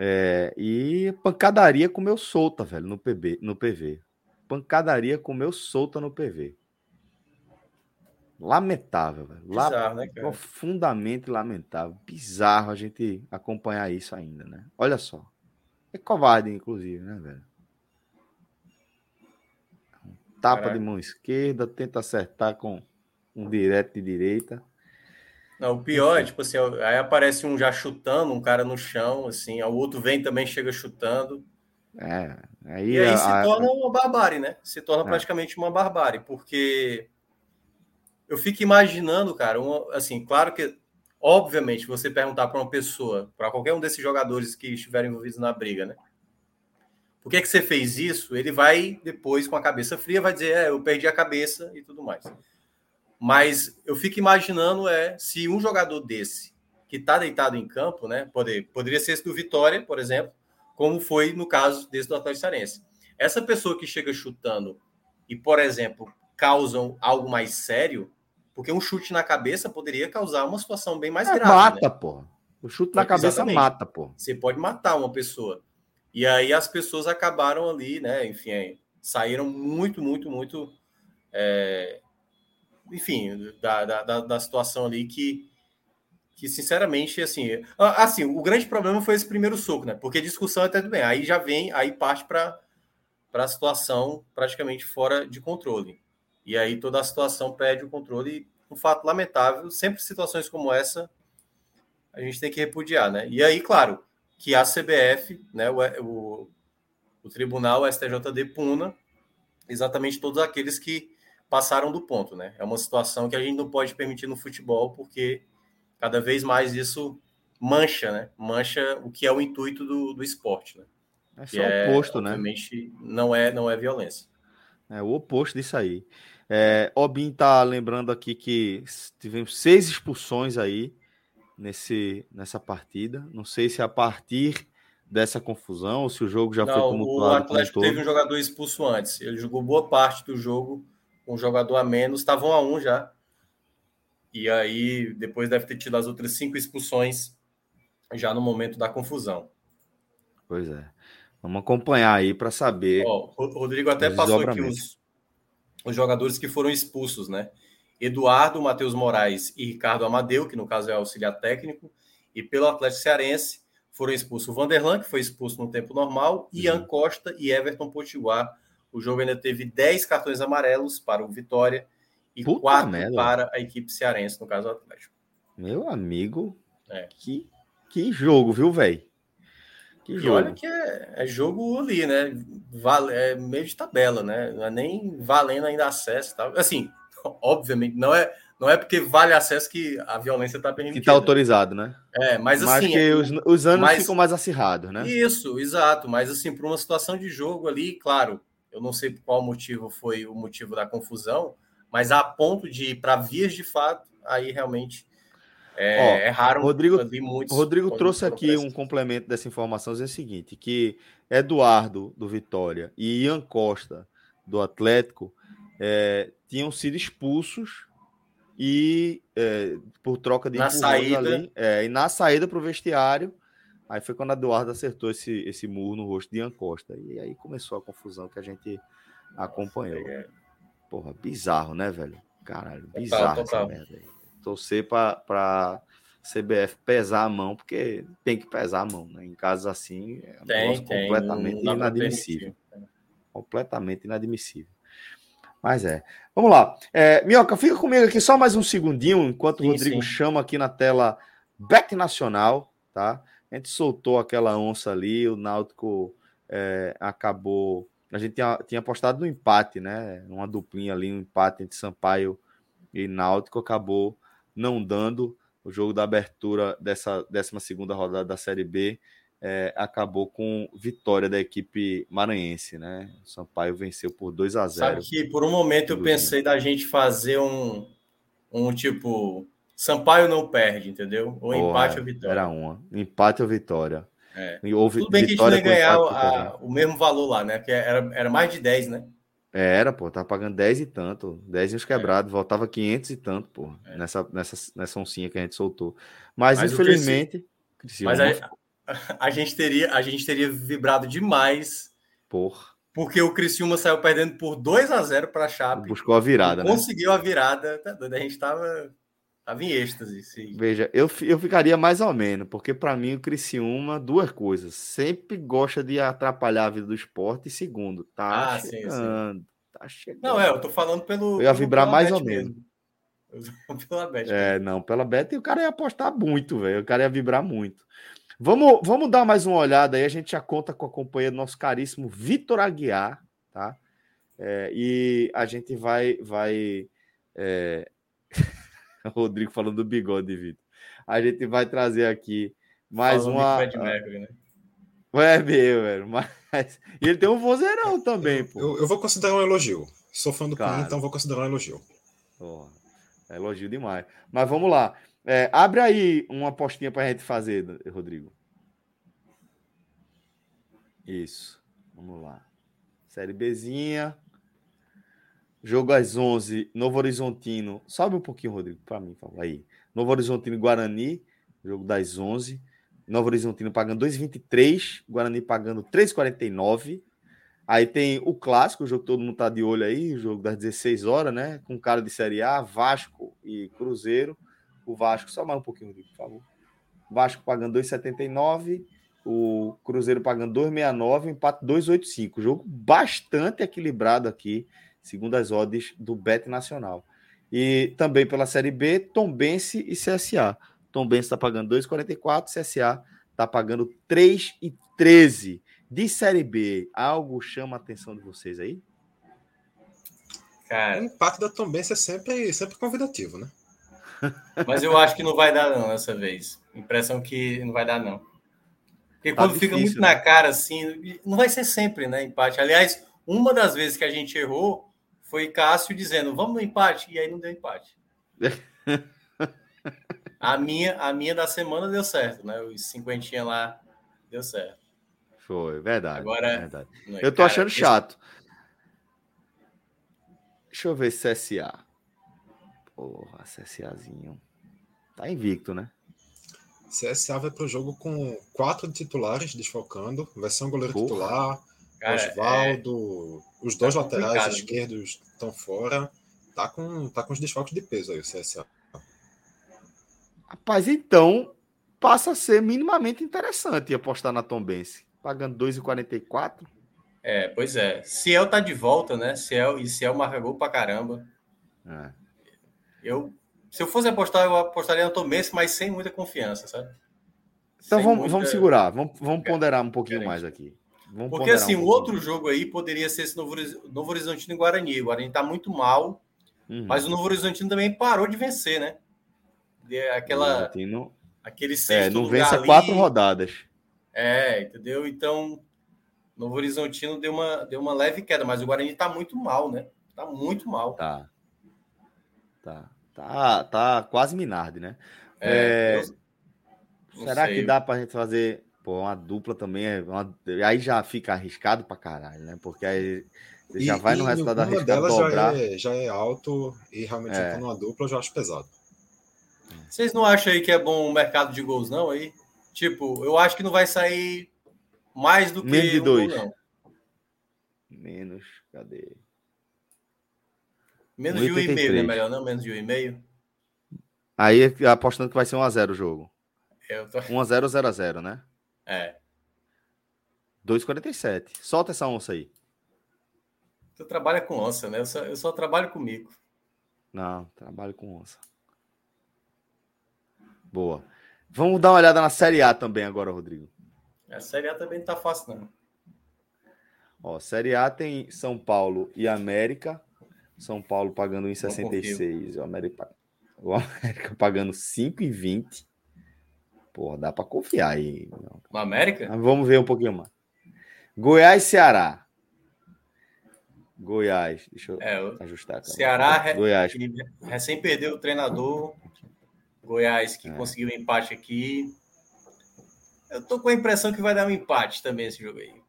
É, e pancadaria comeu solta, velho, no, PB, no PV. Pancadaria comeu solta no PV. Lamentável, velho. Bizarro, né, Profundamente lamentável. Bizarro a gente acompanhar isso ainda, né? Olha só. É covarde, inclusive, né, velho? tapa Caraca. de mão esquerda, tenta acertar com um direto de direita. Não, o pior é, tipo assim, aí aparece um já chutando, um cara no chão, assim, o outro vem também, chega chutando. É, aí, e aí a, se torna uma barbárie, né? Se torna é. praticamente uma barbárie, porque eu fico imaginando, cara, uma, assim, claro que, obviamente, você perguntar para uma pessoa, para qualquer um desses jogadores que estiverem envolvidos na briga, né? por que, que você fez isso? Ele vai depois, com a cabeça fria, vai dizer, é, eu perdi a cabeça e tudo mais. Mas eu fico imaginando é se um jogador desse que está deitado em campo, né? Poder, poderia ser esse do Vitória, por exemplo, como foi no caso desse do Atlético Cearense. Essa pessoa que chega chutando e, por exemplo, causam algo mais sério, porque um chute na cabeça poderia causar uma situação bem mais é, grave. Mata, né? pô. O chute na cabeça Exatamente. mata, pô. Você pode matar uma pessoa. E aí as pessoas acabaram ali, né? Enfim, saíram muito, muito, muito. É... Enfim, da, da, da situação ali que que sinceramente, assim, assim, o grande problema foi esse primeiro soco, né? Porque discussão até tudo bem, aí já vem, aí parte para para a situação praticamente fora de controle. E aí toda a situação perde o controle, um fato lamentável, sempre situações como essa a gente tem que repudiar, né? E aí, claro, que a CBF, né, o, o, o tribunal, o STJD puna exatamente todos aqueles que passaram do ponto, né? É uma situação que a gente não pode permitir no futebol, porque cada vez mais isso mancha, né? Mancha o que é o intuito do, do esporte, né? É só o oposto, é, né? Obviamente não é, não é violência. É o oposto disso aí. É, Obin tá lembrando aqui que tivemos seis expulsões aí nesse, nessa partida. Não sei se é a partir dessa confusão ou se o jogo já não, foi tumultuado. O Atlético teve um jogador expulso antes. Ele jogou boa parte do jogo um jogador a menos. Estavam a um já. E aí, depois deve ter tido as outras cinco expulsões já no momento da confusão. Pois é. Vamos acompanhar aí para saber. Ó, o Rodrigo até passou aqui os, os jogadores que foram expulsos, né? Eduardo, Matheus Moraes e Ricardo Amadeu, que no caso é auxiliar técnico, e pelo Atlético Cearense foram expulsos o Vanderlan, que foi expulso no tempo normal, uhum. Ian Costa e Everton Potiguar. O jogo ainda teve 10 cartões amarelos para o Vitória e Puta 4 merda. para a equipe cearense, no caso do Atlético. Meu amigo, é. que, que jogo, viu, velho? Que e jogo. olha que é, é, jogo ali, né? Vale, é meio de tabela, né? Não é nem valendo ainda acesso. Tá? Assim, obviamente, não é, não é porque vale acesso que a violência está permitida. Que está autorizado, né? É, mas assim. Mas que é, os, os anos mas, ficam mais acirrados, né? Isso, exato. Mas assim, para uma situação de jogo ali, claro, eu não sei qual motivo foi o motivo da confusão, mas a ponto de ir para vias de fato, aí realmente é, Ó, é raro. Rodrigo, muitos, Rodrigo trouxe aqui um complemento dessa informação, é o seguinte, que Eduardo do Vitória e Ian Costa do Atlético é, tinham sido expulsos e é, por troca de na saída ali, é, e na saída para o vestiário aí foi quando Eduardo acertou esse, esse murro no rosto de Ian Costa e aí começou a confusão que a gente acompanhou é. porra bizarro né velho caralho bizarro total, total. essa merda aí torcer para CBF pesar a mão, porque tem que pesar a mão, né? Em casos assim, é tem, tem, completamente inadmissível. Completamente inadmissível. Mas é. Vamos lá. É, Minhoca, fica comigo aqui só mais um segundinho, enquanto sim, o Rodrigo sim. chama aqui na tela Bet Nacional, tá? A gente soltou aquela onça ali, o Náutico é, acabou. A gente tinha, tinha apostado no empate, né? Uma duplinha ali, um empate entre Sampaio e Náutico, acabou não dando. O jogo da abertura dessa 12 rodada da Série B é, acabou com vitória da equipe maranhense, né? O Sampaio venceu por 2 a 0 Sabe que por um momento eu pensei da gente fazer um, um tipo. Sampaio não perde, entendeu? Ou Porra, empate ou vitória. Era uma. Empate ou vitória. É. Houve Tudo bem que a gente não ia ganhar a, o mesmo valor lá, né? Porque era, era mais de 10, né? Era, pô, tava pagando 10 e tanto, 10 e uns quebrados, é. voltava 500 e tanto, pô, é. nessa, nessa, nessa oncinha que a gente soltou. Mas, Mas infelizmente. Mas a, a, gente teria, a gente teria vibrado demais. Por. Porque o Criciúma saiu perdendo por 2 a 0 para a Chape. Buscou a virada, né? Conseguiu a virada. Tá a gente tava Tava em êxtase. Sim. Veja, eu, eu ficaria mais ou menos, porque para mim o Criciúma, duas coisas. Sempre gosta de atrapalhar a vida do esporte. E segundo, tá ah, chegando. Sim, sim. Tá chegando. Não, é, eu tô falando pelo. Eu ia vibrar mais ou menos. pela Bet. É, não, pela Bet e o cara ia apostar muito, velho. O cara ia vibrar muito. Vamos, vamos dar mais uma olhada aí. A gente já conta com a companhia do nosso caríssimo Vitor Aguiar, tá? É, e a gente vai. vai é... Rodrigo falando do bigode, Vitor. A gente vai trazer aqui mais falando uma. Fred Mercury, né? É meu, velho. Mas... E ele tem um vozeirão também, pô. Eu, eu, vou considerar um elogio. Sou fã do Cara, então vou considerar um elogio. Porra, é elogio demais. Mas vamos lá. É, abre aí uma postinha para a gente fazer, Rodrigo. Isso. Vamos lá. Série Bzinha. Jogo às 11, Novo Horizontino. Sobe um pouquinho, Rodrigo, para mim, fala aí. Novo Horizontino e Guarani, jogo das 11. Novo Horizontino pagando 2,23, Guarani pagando 3,49. Aí tem o clássico, o jogo todo mundo tá de olho aí, o jogo das 16 horas, né? Com cara de Série A, Vasco e Cruzeiro. O Vasco, só mais um pouquinho, Rodrigo, por favor. Vasco pagando 2,79, o Cruzeiro pagando 2,69, empate 2,85. Jogo bastante equilibrado aqui segundo as odds do Bet Nacional. E também pela Série B, Tombense e CSA. Tombense está pagando 2,44, CSA está pagando 3,13. De Série B, algo chama a atenção de vocês aí? Cara, o impacto da Tombense é sempre, sempre convidativo, né? Mas eu acho que não vai dar, não, dessa vez. Impressão que não vai dar, não. Porque tá quando difícil, fica muito né? na cara, assim, não vai ser sempre, né? Empate. Aliás, uma das vezes que a gente errou, foi Cássio dizendo, vamos no empate, e aí não deu empate. a, minha, a minha da semana deu certo, né? Os cinquentinha lá deu certo. Foi, verdade. Agora, é verdade. É, eu tô cara, achando chato. Deixa eu ver CSA. Porra, CSAzinho. Tá invicto, né? CSA vai pro jogo com quatro titulares desfalcando. Vai ser um goleiro Porra. titular, Cara, Osvaldo, é... os dois tá laterais esquerdos estão fora. Tá com, tá com os desfalques de peso aí, o CSA. Rapaz, então passa a ser minimamente interessante apostar na Tombense. Pagando 2,44. É, pois é. Ciel tá de volta, né? Ciel, e Ciel marca gol pra caramba. É. Eu, se eu fosse apostar, eu apostaria na Tombense, mas sem muita confiança, sabe? Então vamos, muita... vamos segurar, vamos, vamos ponderar um pouquinho mais aqui. Vamos Porque assim, um o outro jogo aí poderia ser esse Novo, Novo Horizontino e Guarani. O Guarani tá muito mal, uhum. mas o Novo Horizontino também parou de vencer, né? Aquela, Horizontino... aquele sexto é, não vence ali. quatro rodadas. É, entendeu? Então, Novo Horizontino deu uma, deu uma leve queda, mas o Guarani tá muito mal, né? Tá muito mal. Tá. Tá. Tá, tá quase Minardi, né? É, é... Será sei. que dá pra gente fazer Pô, uma dupla também é. Uma... Aí já fica arriscado pra caralho, né? Porque aí você já vai no resultado da arriscado dobrar. Já é, já é alto e realmente é. numa dupla eu já acho pesado. Vocês não acham aí que é bom o mercado de gols, não? Aí? Tipo, eu acho que não vai sair mais do que. Menos de dois. Um, Menos, cadê? Menos de um e meio, né? Melhor, não? Menos de um e meio. Aí apostando que vai ser 1x0 o jogo. Tô... 1x0 ou 0x0, né? É. 2,47. Solta essa onça aí. Tu trabalha com onça, né? Eu só, eu só trabalho com mico. Não, trabalho com onça. Boa. Vamos dar uma olhada na Série A também agora, Rodrigo. A Série A também não tá fácil, não. Ó, Série A tem São Paulo e América. São Paulo pagando 1,66. O América, o América pagando 5,20. Porra, dá para confiar aí. No América? vamos ver um pouquinho mais. Goiás Ceará. Goiás, deixa eu é, ajustar. Ceará, Goiás. recém perdeu o treinador. Goiás que é. conseguiu um empate aqui. Eu tô com a impressão que vai dar um empate também esse jogo aí.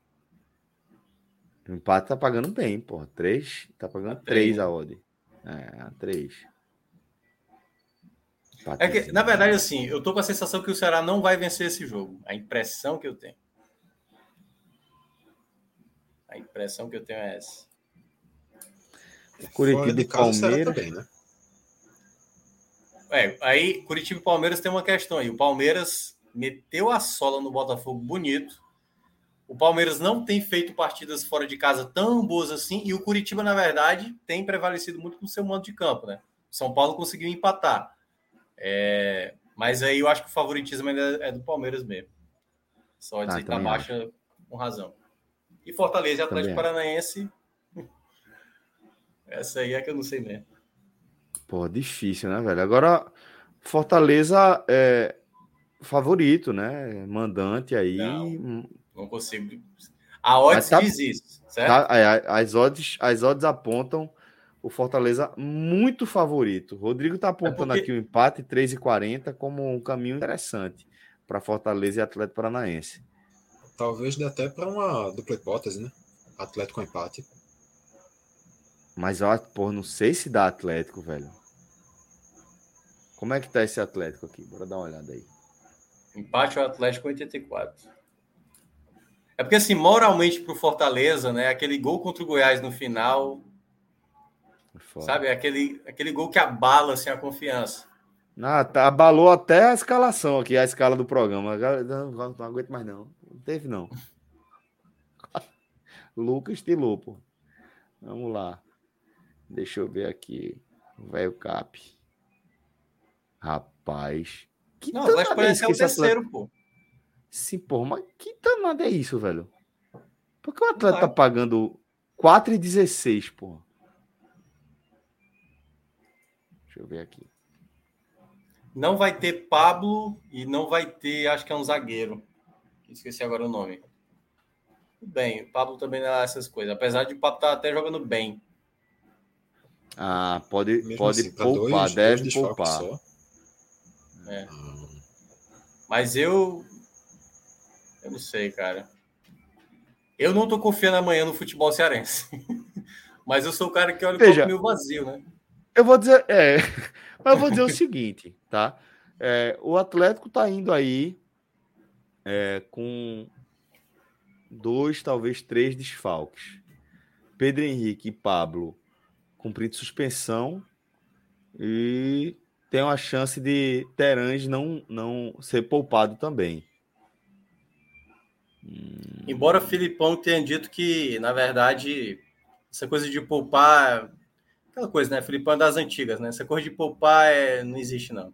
O empate tá pagando bem, pô. Três, tá pagando tá três a odd. É, três. É que, na verdade, assim, eu tô com a sensação que o Ceará não vai vencer esse jogo. A impressão que eu tenho. A impressão que eu tenho é essa. Curitiba e Palmeiras. Também, né? É, aí Curitiba e Palmeiras tem uma questão aí. O Palmeiras meteu a sola no Botafogo bonito. O Palmeiras não tem feito partidas fora de casa tão boas assim. E o Curitiba, na verdade, tem prevalecido muito com o seu mando de campo, né? São Paulo conseguiu empatar. É, mas aí eu acho que o favoritismo ainda é do Palmeiras mesmo. Só ah, que tá baixa com razão. E Fortaleza e Atlético também. Paranaense. Essa aí é que eu não sei mesmo. Pô, difícil, né, velho? Agora, Fortaleza é favorito, né? Mandante aí. Não, não consigo. A odds tá, diz isso, certo? Tá, é, as, odds, as odds apontam o Fortaleza muito favorito. Rodrigo está apontando é porque... aqui o empate 3,40 como um caminho interessante para Fortaleza e Atlético Paranaense. Talvez dê até para uma dupla hipótese, né? Atlético com empate. Mas, ó, porra, não sei se dá Atlético, velho. Como é que tá esse Atlético aqui? Bora dar uma olhada aí. Empate o Atlético 84. É porque, assim, moralmente pro Fortaleza, né? Aquele gol contra o Goiás no final. Foda. Sabe? Aquele, aquele gol que abala assim, a confiança. Ah, tá, abalou até a escalação aqui, a escala do programa. Não, não, não aguento mais, não. Não teve, não. Lucas de Lupo. Vamos lá. Deixa eu ver aqui. Velho Cap. Rapaz. Que não, o parece é o terceiro, pô. Sim, pô, mas que danado é isso, velho? Por que o atleta tá pagando 4,16, pô? Deixa eu ver aqui. Não vai ter Pablo e não vai ter, acho que é um zagueiro. Esqueci agora o nome. Bem, o Pablo também não é essas coisas. Apesar de o Pablo estar tá até jogando bem. Ah, pode, pode assim, poupar, dois, deve dois poupar. É. Mas eu. Eu não sei, cara. Eu não tô confiando amanhã no futebol cearense. Mas eu sou o cara que olha o meio vazio, né? Eu vou dizer. É, mas eu vou dizer o seguinte, tá? É, o Atlético tá indo aí é, com dois, talvez três desfalques. Pedro Henrique e Pablo cumprindo suspensão e tem uma chance de Terãs não, não ser poupado também. Embora Filipão tenha dito que, na verdade, essa coisa de poupar. Aquela coisa, né? Filipão é das antigas, né? Essa coisa de poupar é... não existe, não.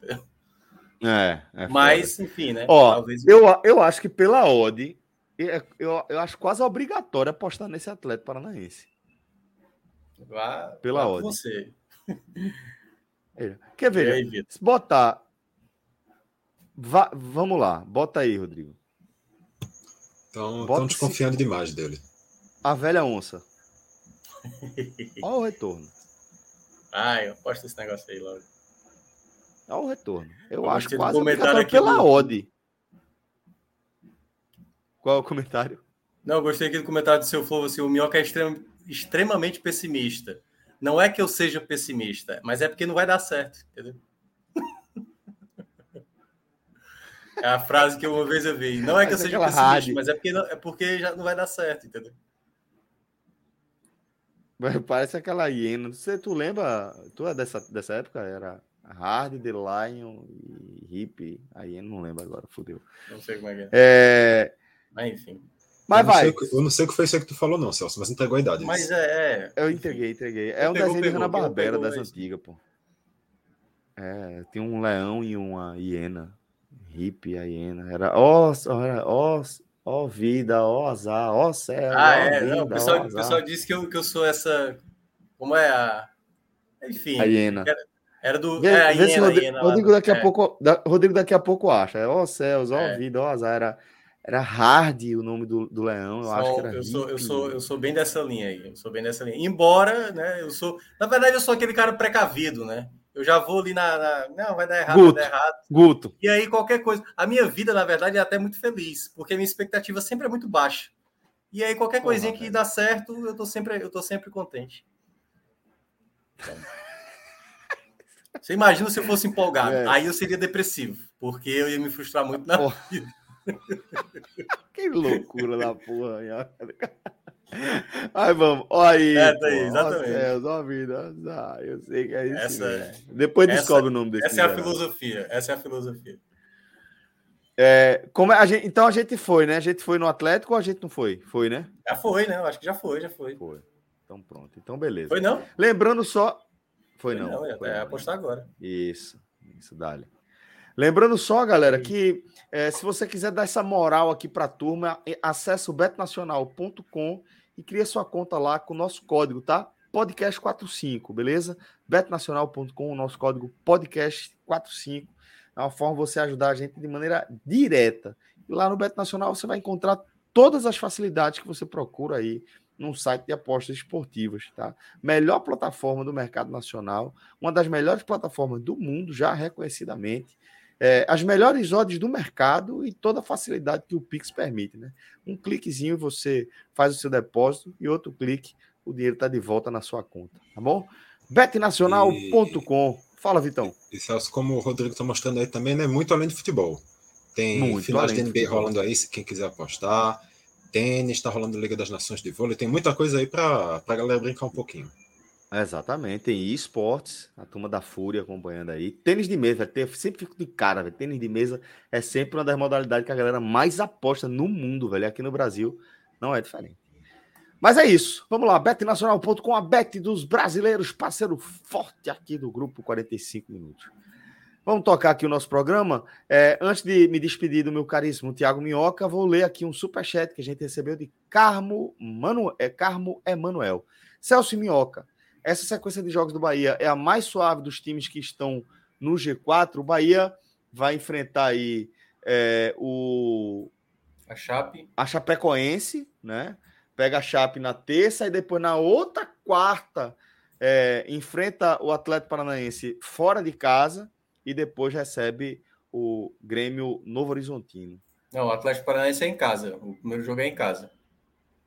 É, é Mas, enfim, né? Ó, Talvez... eu, eu acho que pela odd, eu, eu, eu acho quase obrigatório apostar nesse atleta paranaense. Vá, pela vá odd. Você. É. Quer ver? Aí, se botar. Vá, vamos lá, bota aí, Rodrigo. Estão desconfiando demais dele. A velha onça. Olha o retorno. Ai, eu aposto esse negócio aí logo. Olha o retorno. Eu, eu acho quase obrigatório pela do... odd. Qual é o comentário? Não, gostei aqui do comentário do seu Flow, assim, o Minhoca é extrem, extremamente pessimista. Não é que eu seja pessimista, mas é porque não vai dar certo, entendeu? É a frase que uma vez eu vi. Não é que eu seja pessimista, rádio. mas é porque, não, é porque já não vai dar certo, entendeu? Parece aquela hiena. Você, tu lembra? Tu é dessa, dessa época? Era Hard, The Lion e Hip. A hiena não lembro agora, fodeu. Não sei como é que é. é... Mas enfim. Mas eu vai. eu não sei o que foi isso que tu falou, não, Celso, mas entregou a idade. Mas é. é... Eu entreguei, entreguei. É um pegou, desenho pegou, de Barbera das antigas, pô. É, tem um leão e uma hiena. Hippie, a hiena. Era ó, ó, ó, vida, ó azar, ó céu. Ah, é. Vida, não, o, pessoal, o pessoal disse que eu, que eu sou essa. Como é a. Enfim. A hiena. Era, era do. Vê, é, a hiena, Rodrigo, a hiena Rodrigo daqui a é. pouco. Rodrigo daqui a pouco acha. Ó céus, ó é. vida, ó azar. Era. Era Hard o nome do, do leão, eu sou, acho que era. Eu sou, eu, sou, eu sou bem dessa linha aí. Eu sou bem dessa linha. Embora, né, eu sou. Na verdade, eu sou aquele cara precavido, né? Eu já vou ali na. na não, vai dar errado, Guto, vai dar errado. Guto. E aí, qualquer coisa. A minha vida, na verdade, é até muito feliz, porque a minha expectativa sempre é muito baixa. E aí, qualquer Porra, coisinha que dá certo, eu tô sempre, eu tô sempre contente. Você imagina se eu fosse empolgado. É. Aí eu seria depressivo, porque eu ia me frustrar muito na Porra. vida. que loucura da porra. Aí vamos, olha aí. É, tá aí exatamente. Ó vida. Ah, eu sei que é isso. Essa, é. Depois essa, descobre o nome desse. Essa é a filosofia. Essa é a filosofia. É, como é, a gente, então a gente foi, né? A gente foi no Atlético ou a gente não foi? Foi, né? Já foi, né? Eu acho que já foi, já foi. Foi. Então pronto. Então beleza. Foi não? Lembrando só. Foi, foi não. não. Foi é, apostar agora. Isso. Isso, dale. Lembrando só, galera, que é, se você quiser dar essa moral aqui para a turma, acesse o betnacional.com e cria sua conta lá com o nosso código, tá? Podcast45, beleza? betnacional.com, o nosso código podcast45. É uma forma de você ajudar a gente de maneira direta. E lá no Beto Nacional você vai encontrar todas as facilidades que você procura aí num site de apostas esportivas, tá? Melhor plataforma do mercado nacional, uma das melhores plataformas do mundo, já reconhecidamente. É, as melhores odds do mercado e toda a facilidade que o Pix permite, né? Um cliquezinho você faz o seu depósito e outro clique o dinheiro está de volta na sua conta, tá bom? betnacional.com. Fala, Vitão. E Celso, como o Rodrigo está mostrando aí também, né? Muito além de futebol. Tem muito finais de NBA rolando aí, se quem quiser apostar. Tênis, está rolando Liga das Nações de vôlei. Tem muita coisa aí para a galera brincar um pouquinho. Exatamente, tem esportes, a turma da Fúria acompanhando aí. Tênis de mesa, ter, sempre fico de cara, velho. Tênis de mesa é sempre uma das modalidades que a galera mais aposta no mundo, velho. Aqui no Brasil não é diferente. Mas é isso. Vamos lá, betnacional.com, a bet dos brasileiros, parceiro forte aqui do grupo 45 minutos. Vamos tocar aqui o nosso programa. É, antes de me despedir do meu caríssimo Tiago Minhoca, vou ler aqui um superchat que a gente recebeu de Carmo, Manu, é, Carmo Emanuel. Celso Minhoca, essa sequência de jogos do Bahia é a mais suave dos times que estão no G4. O Bahia vai enfrentar aí é, o. A Chape. A Chapecoense, né? pega a Chape na terça e depois na outra quarta é, enfrenta o Atlético Paranaense fora de casa e depois recebe o Grêmio Novo Horizontino. Não, o Atlético Paranaense é em casa. O primeiro jogo é em casa.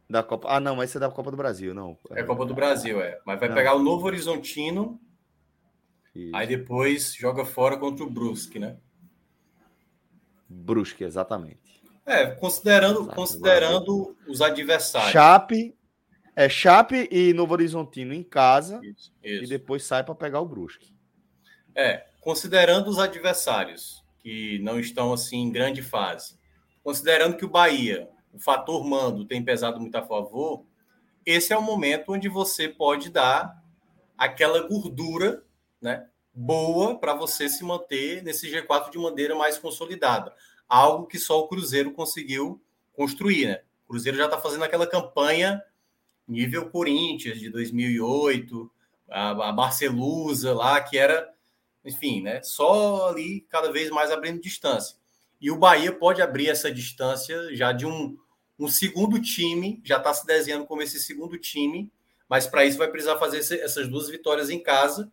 Da Copa. Ah, não, mas esse é da Copa do Brasil, não. É Copa do Brasil, é. Mas vai não. pegar o Novo Horizontino. Isso. Aí depois joga fora contra o Brusque, né? Brusque, exatamente. É, considerando, Exato, considerando os adversários. Chape, é Chape e Novo Horizontino em casa isso, isso. e depois sai para pegar o Brusque. É, considerando os adversários que não estão assim em grande fase, considerando que o Bahia, o fator mando tem pesado muito a favor, esse é o momento onde você pode dar aquela gordura, né, boa para você se manter nesse G4 de maneira mais consolidada algo que só o Cruzeiro conseguiu construir, né? O Cruzeiro já está fazendo aquela campanha nível Corinthians de 2008, a, a Barcelusa lá, que era, enfim, né? Só ali cada vez mais abrindo distância. E o Bahia pode abrir essa distância já de um, um segundo time, já está se desenhando como esse segundo time, mas para isso vai precisar fazer essas duas vitórias em casa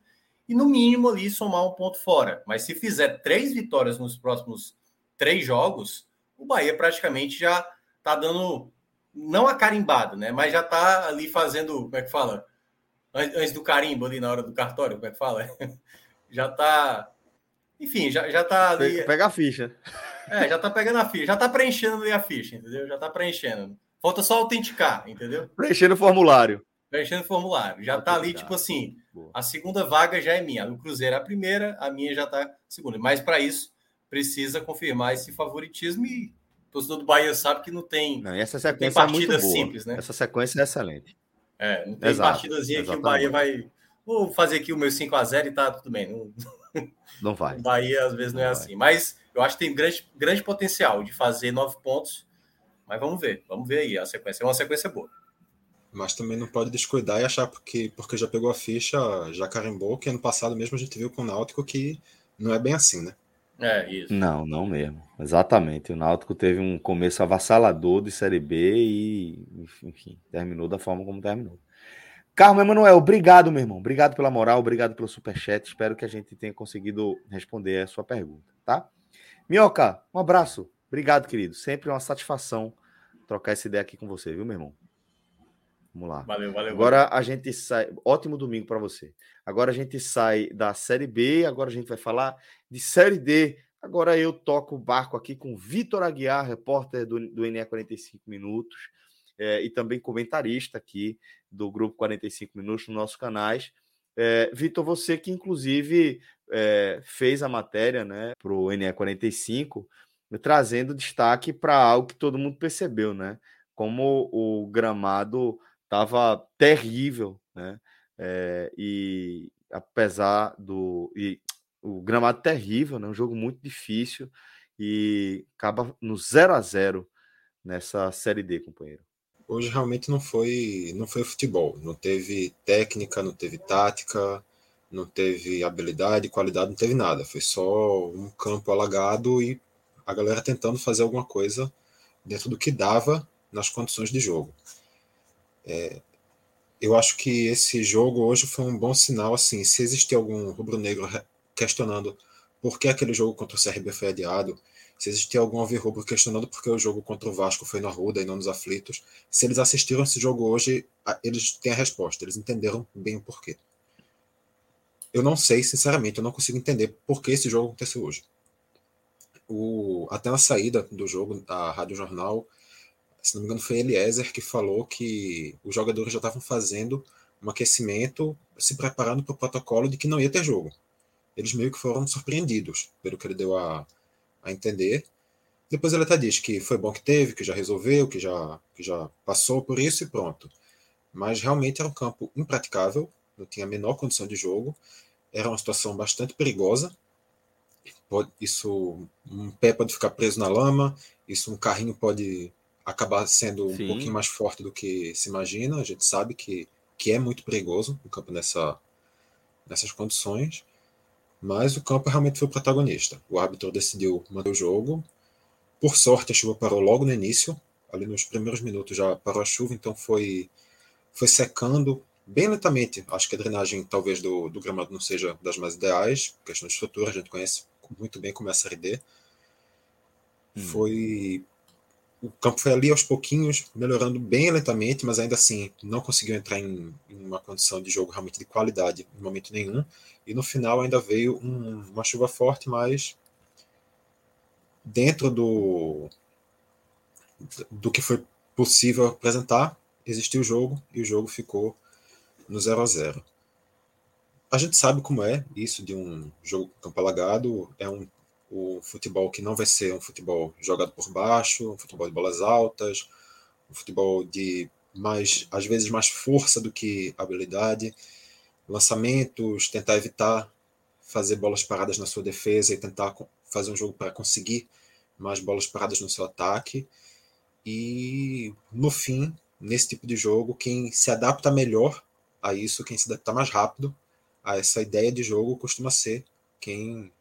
e, no mínimo, ali somar um ponto fora. Mas se fizer três vitórias nos próximos três jogos, o Bahia praticamente já está dando, não a carimbada, né? Mas já está ali fazendo, como é que fala? Antes do carimbo ali na hora do cartório, como é que fala? já está. Enfim, já, já tá ali. Pega a ficha. É, já está pegando a ficha, já está preenchendo a ficha, entendeu? Já está preenchendo. Falta só autenticar, entendeu? Preenchendo o formulário. Preenchendo o formulário. Já está ali, tipo assim, Boa. a segunda vaga já é minha. O Cruzeiro é a primeira, a minha já está segunda. Mas para isso, precisa confirmar esse favoritismo e o torcedor do Bahia sabe que não tem, não, essa sequência não tem partida é simples, né? Essa sequência é excelente. É, não tem Exato, partidazinha exatamente. que o Bahia vai. Vou fazer aqui o meu 5 a 0 e tá tudo bem. Não, não vai. O Bahia às vezes não, é não é vai. assim. Mas eu acho que tem grande, grande potencial de fazer nove pontos. Mas vamos ver, vamos ver aí. A sequência é uma sequência boa. Mas também não pode descuidar e achar porque, porque já pegou a ficha, já carimbou, que ano passado mesmo a gente viu com o Náutico que não é bem assim, né? É, isso. Não, não mesmo. Exatamente. O Náutico teve um começo avassalador de Série B e, enfim, terminou da forma como terminou. Carmo Emanuel, obrigado, meu irmão. Obrigado pela moral, obrigado pelo superchat. Espero que a gente tenha conseguido responder a sua pergunta, tá? Minhoca, um abraço. Obrigado, querido. Sempre uma satisfação trocar essa ideia aqui com você, viu, meu irmão? Vamos lá. Valeu, valeu. Agora valeu. a gente sai. Ótimo domingo para você. Agora a gente sai da Série B, agora a gente vai falar de Série D. Agora eu toco o barco aqui com Vitor Aguiar, repórter do, do NE 45 Minutos, é, e também comentarista aqui do Grupo 45 Minutos nos nossos canais. É, Vitor, você que inclusive é, fez a matéria né, para o NE 45, trazendo destaque para algo que todo mundo percebeu, né? Como o gramado estava terrível, né? É, e apesar do e o gramado terrível, né? Um jogo muito difícil e acaba no 0 a 0 nessa série D, companheiro. Hoje realmente não foi não foi futebol, não teve técnica, não teve tática, não teve habilidade, qualidade, não teve nada. Foi só um campo alagado e a galera tentando fazer alguma coisa dentro do que dava nas condições de jogo. É, eu acho que esse jogo hoje foi um bom sinal. Assim, se existir algum rubro-negro questionando por que aquele jogo contra o CRB foi adiado, se existir algum alvirrubro questionando por que o jogo contra o Vasco foi no Arruda e não nos aflitos, se eles assistiram esse jogo hoje, eles têm a resposta, eles entenderam bem o porquê. Eu não sei, sinceramente, eu não consigo entender por que esse jogo aconteceu hoje. O, até na saída do jogo, a Rádio Jornal, se não me engano, foi Eliezer que falou que os jogadores já estavam fazendo um aquecimento, se preparando para o protocolo de que não ia ter jogo. Eles meio que foram surpreendidos, pelo que ele deu a, a entender. Depois ele até diz que foi bom que teve, que já resolveu, que já, que já passou por isso e pronto. Mas realmente era um campo impraticável, não tinha a menor condição de jogo, era uma situação bastante perigosa. Pode, isso, um pé pode ficar preso na lama, isso um carrinho pode acabar sendo um Sim. pouquinho mais forte do que se imagina. A gente sabe que, que é muito perigoso o campo nessa, nessas condições. Mas o campo realmente foi o protagonista. O árbitro decidiu manter o jogo. Por sorte, a chuva parou logo no início. Ali nos primeiros minutos já parou a chuva, então foi, foi secando bem lentamente. Acho que a drenagem, talvez, do, do gramado não seja das mais ideais. Questão de estrutura, a gente conhece muito bem como é a Série D. Hum. Foi o campo foi ali aos pouquinhos, melhorando bem lentamente, mas ainda assim não conseguiu entrar em, em uma condição de jogo realmente de qualidade em momento nenhum. E no final ainda veio um, uma chuva forte, mas dentro do, do que foi possível apresentar, existiu o jogo e o jogo ficou no 0 a 0 A gente sabe como é isso de um jogo campo alagado, é um o futebol que não vai ser um futebol jogado por baixo, um futebol de bolas altas, um futebol de mais, às vezes, mais força do que habilidade, lançamentos, tentar evitar fazer bolas paradas na sua defesa e tentar fazer um jogo para conseguir mais bolas paradas no seu ataque. E no fim, nesse tipo de jogo, quem se adapta melhor a isso, quem se adapta mais rápido a essa ideia de jogo, costuma ser quem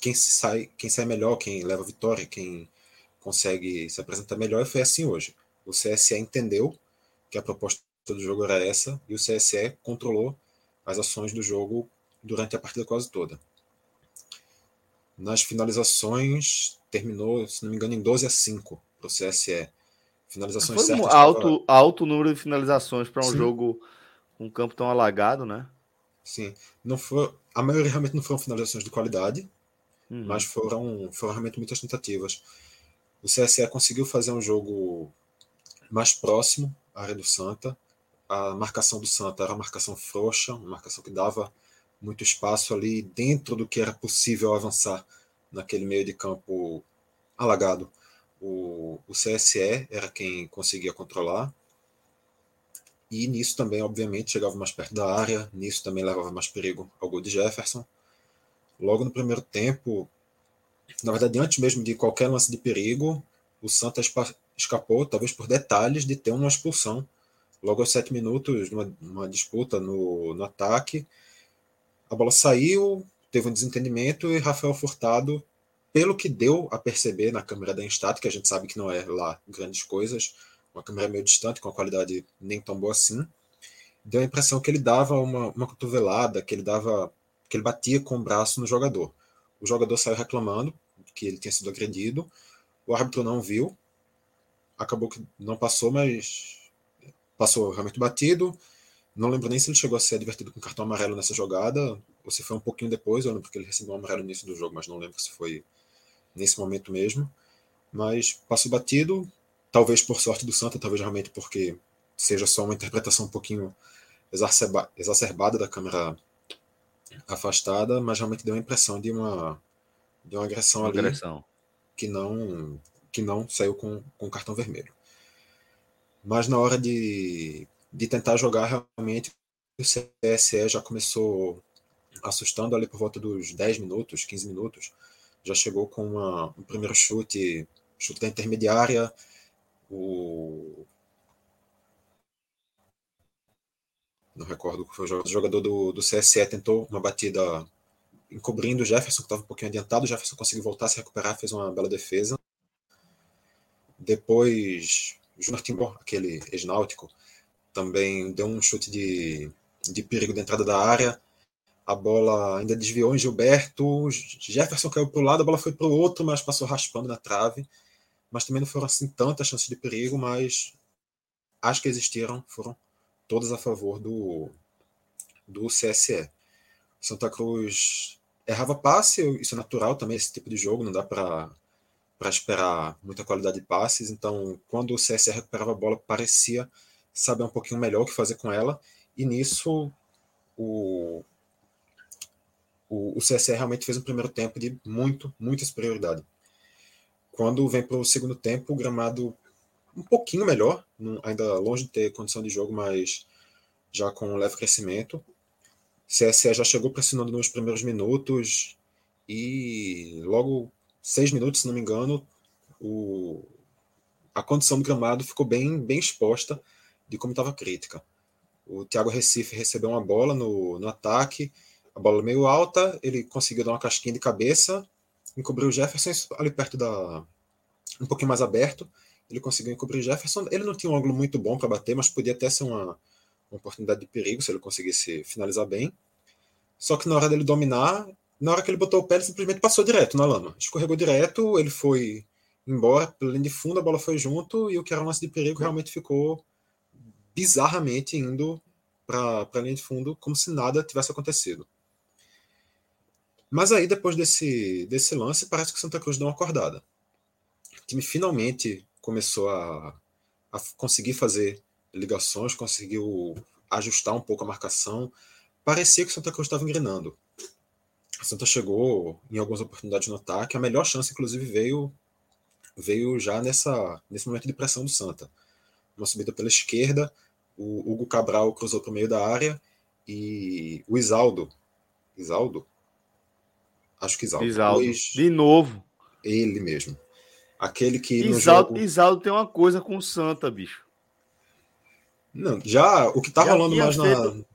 quem sai, quem sai melhor, quem leva a vitória, quem consegue se apresentar melhor, e foi assim hoje. O CSE entendeu que a proposta do jogo era essa, e o CSE controlou as ações do jogo durante a partida quase toda. Nas finalizações, terminou, se não me engano, em 12 a 5 para o CSE. Finalizações Foi um alto, alto número de finalizações para um Sim. jogo com um campo tão alagado, né? Sim. Não foi, a maioria realmente não foram finalizações de qualidade, uhum. mas foram, foram realmente muitas tentativas. O CSE conseguiu fazer um jogo mais próximo à área do Santa. A marcação do Santa era uma marcação frouxa, uma marcação que dava muito espaço ali dentro do que era possível avançar naquele meio de campo alagado. O, o CSE era quem conseguia controlar. E nisso também, obviamente, chegava mais perto da área, nisso também levava mais perigo ao gol de Jefferson logo no primeiro tempo, na verdade, antes mesmo de qualquer lance de perigo, o Santa escapou, talvez por detalhes, de ter uma expulsão. Logo aos sete minutos, numa, numa disputa no, no ataque, a bola saiu, teve um desentendimento e Rafael Furtado, pelo que deu a perceber na câmera da Instat, que a gente sabe que não é lá grandes coisas, uma câmera meio distante, com a qualidade nem tão boa assim, deu a impressão que ele dava uma, uma cotovelada, que ele dava que ele batia com o braço no jogador. O jogador saiu reclamando que ele tinha sido agredido. O árbitro não viu. Acabou que não passou, mas passou realmente batido. Não lembro nem se ele chegou a ser advertido com cartão amarelo nessa jogada, ou se foi um pouquinho depois. Eu lembro que ele recebeu um amarelo no início do jogo, mas não lembro se foi nesse momento mesmo. Mas passou batido, talvez por sorte do Santa, talvez realmente porque seja só uma interpretação um pouquinho exacerbada da câmera afastada, mas realmente deu a impressão de uma, de uma agressão uma ali agressão. que não que não saiu com, com cartão vermelho. Mas na hora de, de tentar jogar, realmente o CSE já começou assustando ali por volta dos 10 minutos, 15 minutos. Já chegou com uma, um primeiro chute, chute da intermediária. O, não recordo que foi o jogador do, do CSE tentou uma batida encobrindo o Jefferson, que estava um pouquinho adiantado. O Jefferson conseguiu voltar, se recuperar, fez uma bela defesa. Depois, Júnior Timbó, aquele ex-náutico, também deu um chute de, de perigo de entrada da área. A bola ainda desviou em Gilberto. Jefferson caiu para o lado, a bola foi para o outro, mas passou raspando na trave. Mas também não foram assim tantas chances de perigo, mas as que existiram foram todas a favor do, do CSE. Santa Cruz errava passe, isso é natural também, esse tipo de jogo, não dá para esperar muita qualidade de passes. Então, quando o CSE recuperava a bola, parecia saber um pouquinho melhor o que fazer com ela. E nisso, o, o, o CSE realmente fez um primeiro tempo de muito, muita superioridade. Quando vem para o segundo tempo, o gramado um pouquinho melhor, ainda longe de ter condição de jogo, mas já com um leve crescimento. CSE já chegou pressionando nos primeiros minutos e logo seis minutos, se não me engano, o, a condição do gramado ficou bem, bem exposta de como estava crítica. O Thiago Recife recebeu uma bola no, no ataque, a bola meio alta, ele conseguiu dar uma casquinha de cabeça, encobriu o Jefferson ali perto da. um pouquinho mais aberto. Ele conseguiu encobrir Jefferson. Ele não tinha um ângulo muito bom para bater, mas podia até ser uma, uma oportunidade de perigo se ele conseguisse finalizar bem. Só que na hora dele dominar, na hora que ele botou o pé, ele simplesmente passou direto na lama. Escorregou direto, ele foi embora pela linha de fundo, a bola foi junto e o que era um lance de perigo realmente ficou bizarramente indo para a linha de fundo como se nada tivesse acontecido. Mas aí, depois desse, desse lance, parece que Santa Cruz deu uma acordada. O time finalmente começou a, a conseguir fazer ligações, conseguiu ajustar um pouco a marcação. Parecia que o Santa Cruz estava engrenando. O Santa chegou em algumas oportunidades no ataque. A melhor chance, inclusive, veio veio já nessa, nesse momento de pressão do Santa. Uma subida pela esquerda, o Hugo Cabral cruzou para o meio da área e o Isaldo, Isaldo, Acho que Isaldo. Isaldo. De novo. Ele mesmo. Aquele que. Isaldo, jogo... Isaldo tem uma coisa com o Santa, bicho. Não, já o que tá já rolando mais feito...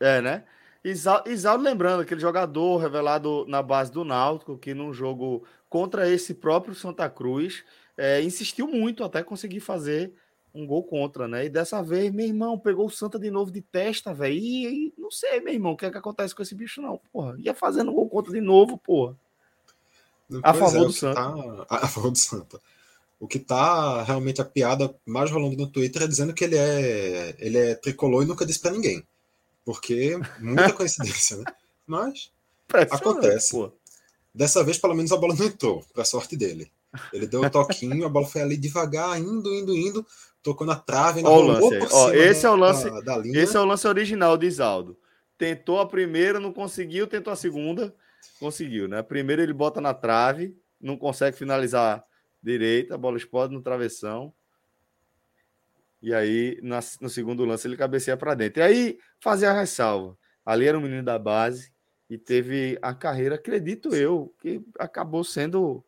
na. É, né? Isaldo, Isaldo, lembrando, aquele jogador revelado na base do Náutico, que num jogo contra esse próprio Santa Cruz, é, insistiu muito até conseguir fazer um gol contra, né? E dessa vez, meu irmão, pegou o Santa de novo de testa, velho. E, e, não sei, meu irmão, o que é que acontece com esse bicho, não, porra. Ia fazendo gol contra de novo, porra. A favor é, do Santa. Tá... A favor do Santa. O que tá realmente a piada mais rolando no Twitter é dizendo que ele é, ele é tricolor e nunca disse para ninguém. Porque muita coincidência, né? Mas acontece. Pô. Dessa vez, pelo menos, a bola não entrou, pra sorte dele. Ele deu o um toquinho, a bola foi ali devagar, indo, indo, indo tocou na trave, ainda Olha lance Ó, esse é o lance, da, da esse é o lance original de Isaldo. Tentou a primeira, não conseguiu, tentou a segunda, conseguiu, né? A primeira ele bota na trave, não consegue finalizar direita, a bola explode no travessão. E aí, na, no segundo lance, ele cabeceia para dentro. E aí, fazer a ressalva. Ali era um menino da base e teve a carreira, acredito eu, que acabou sendo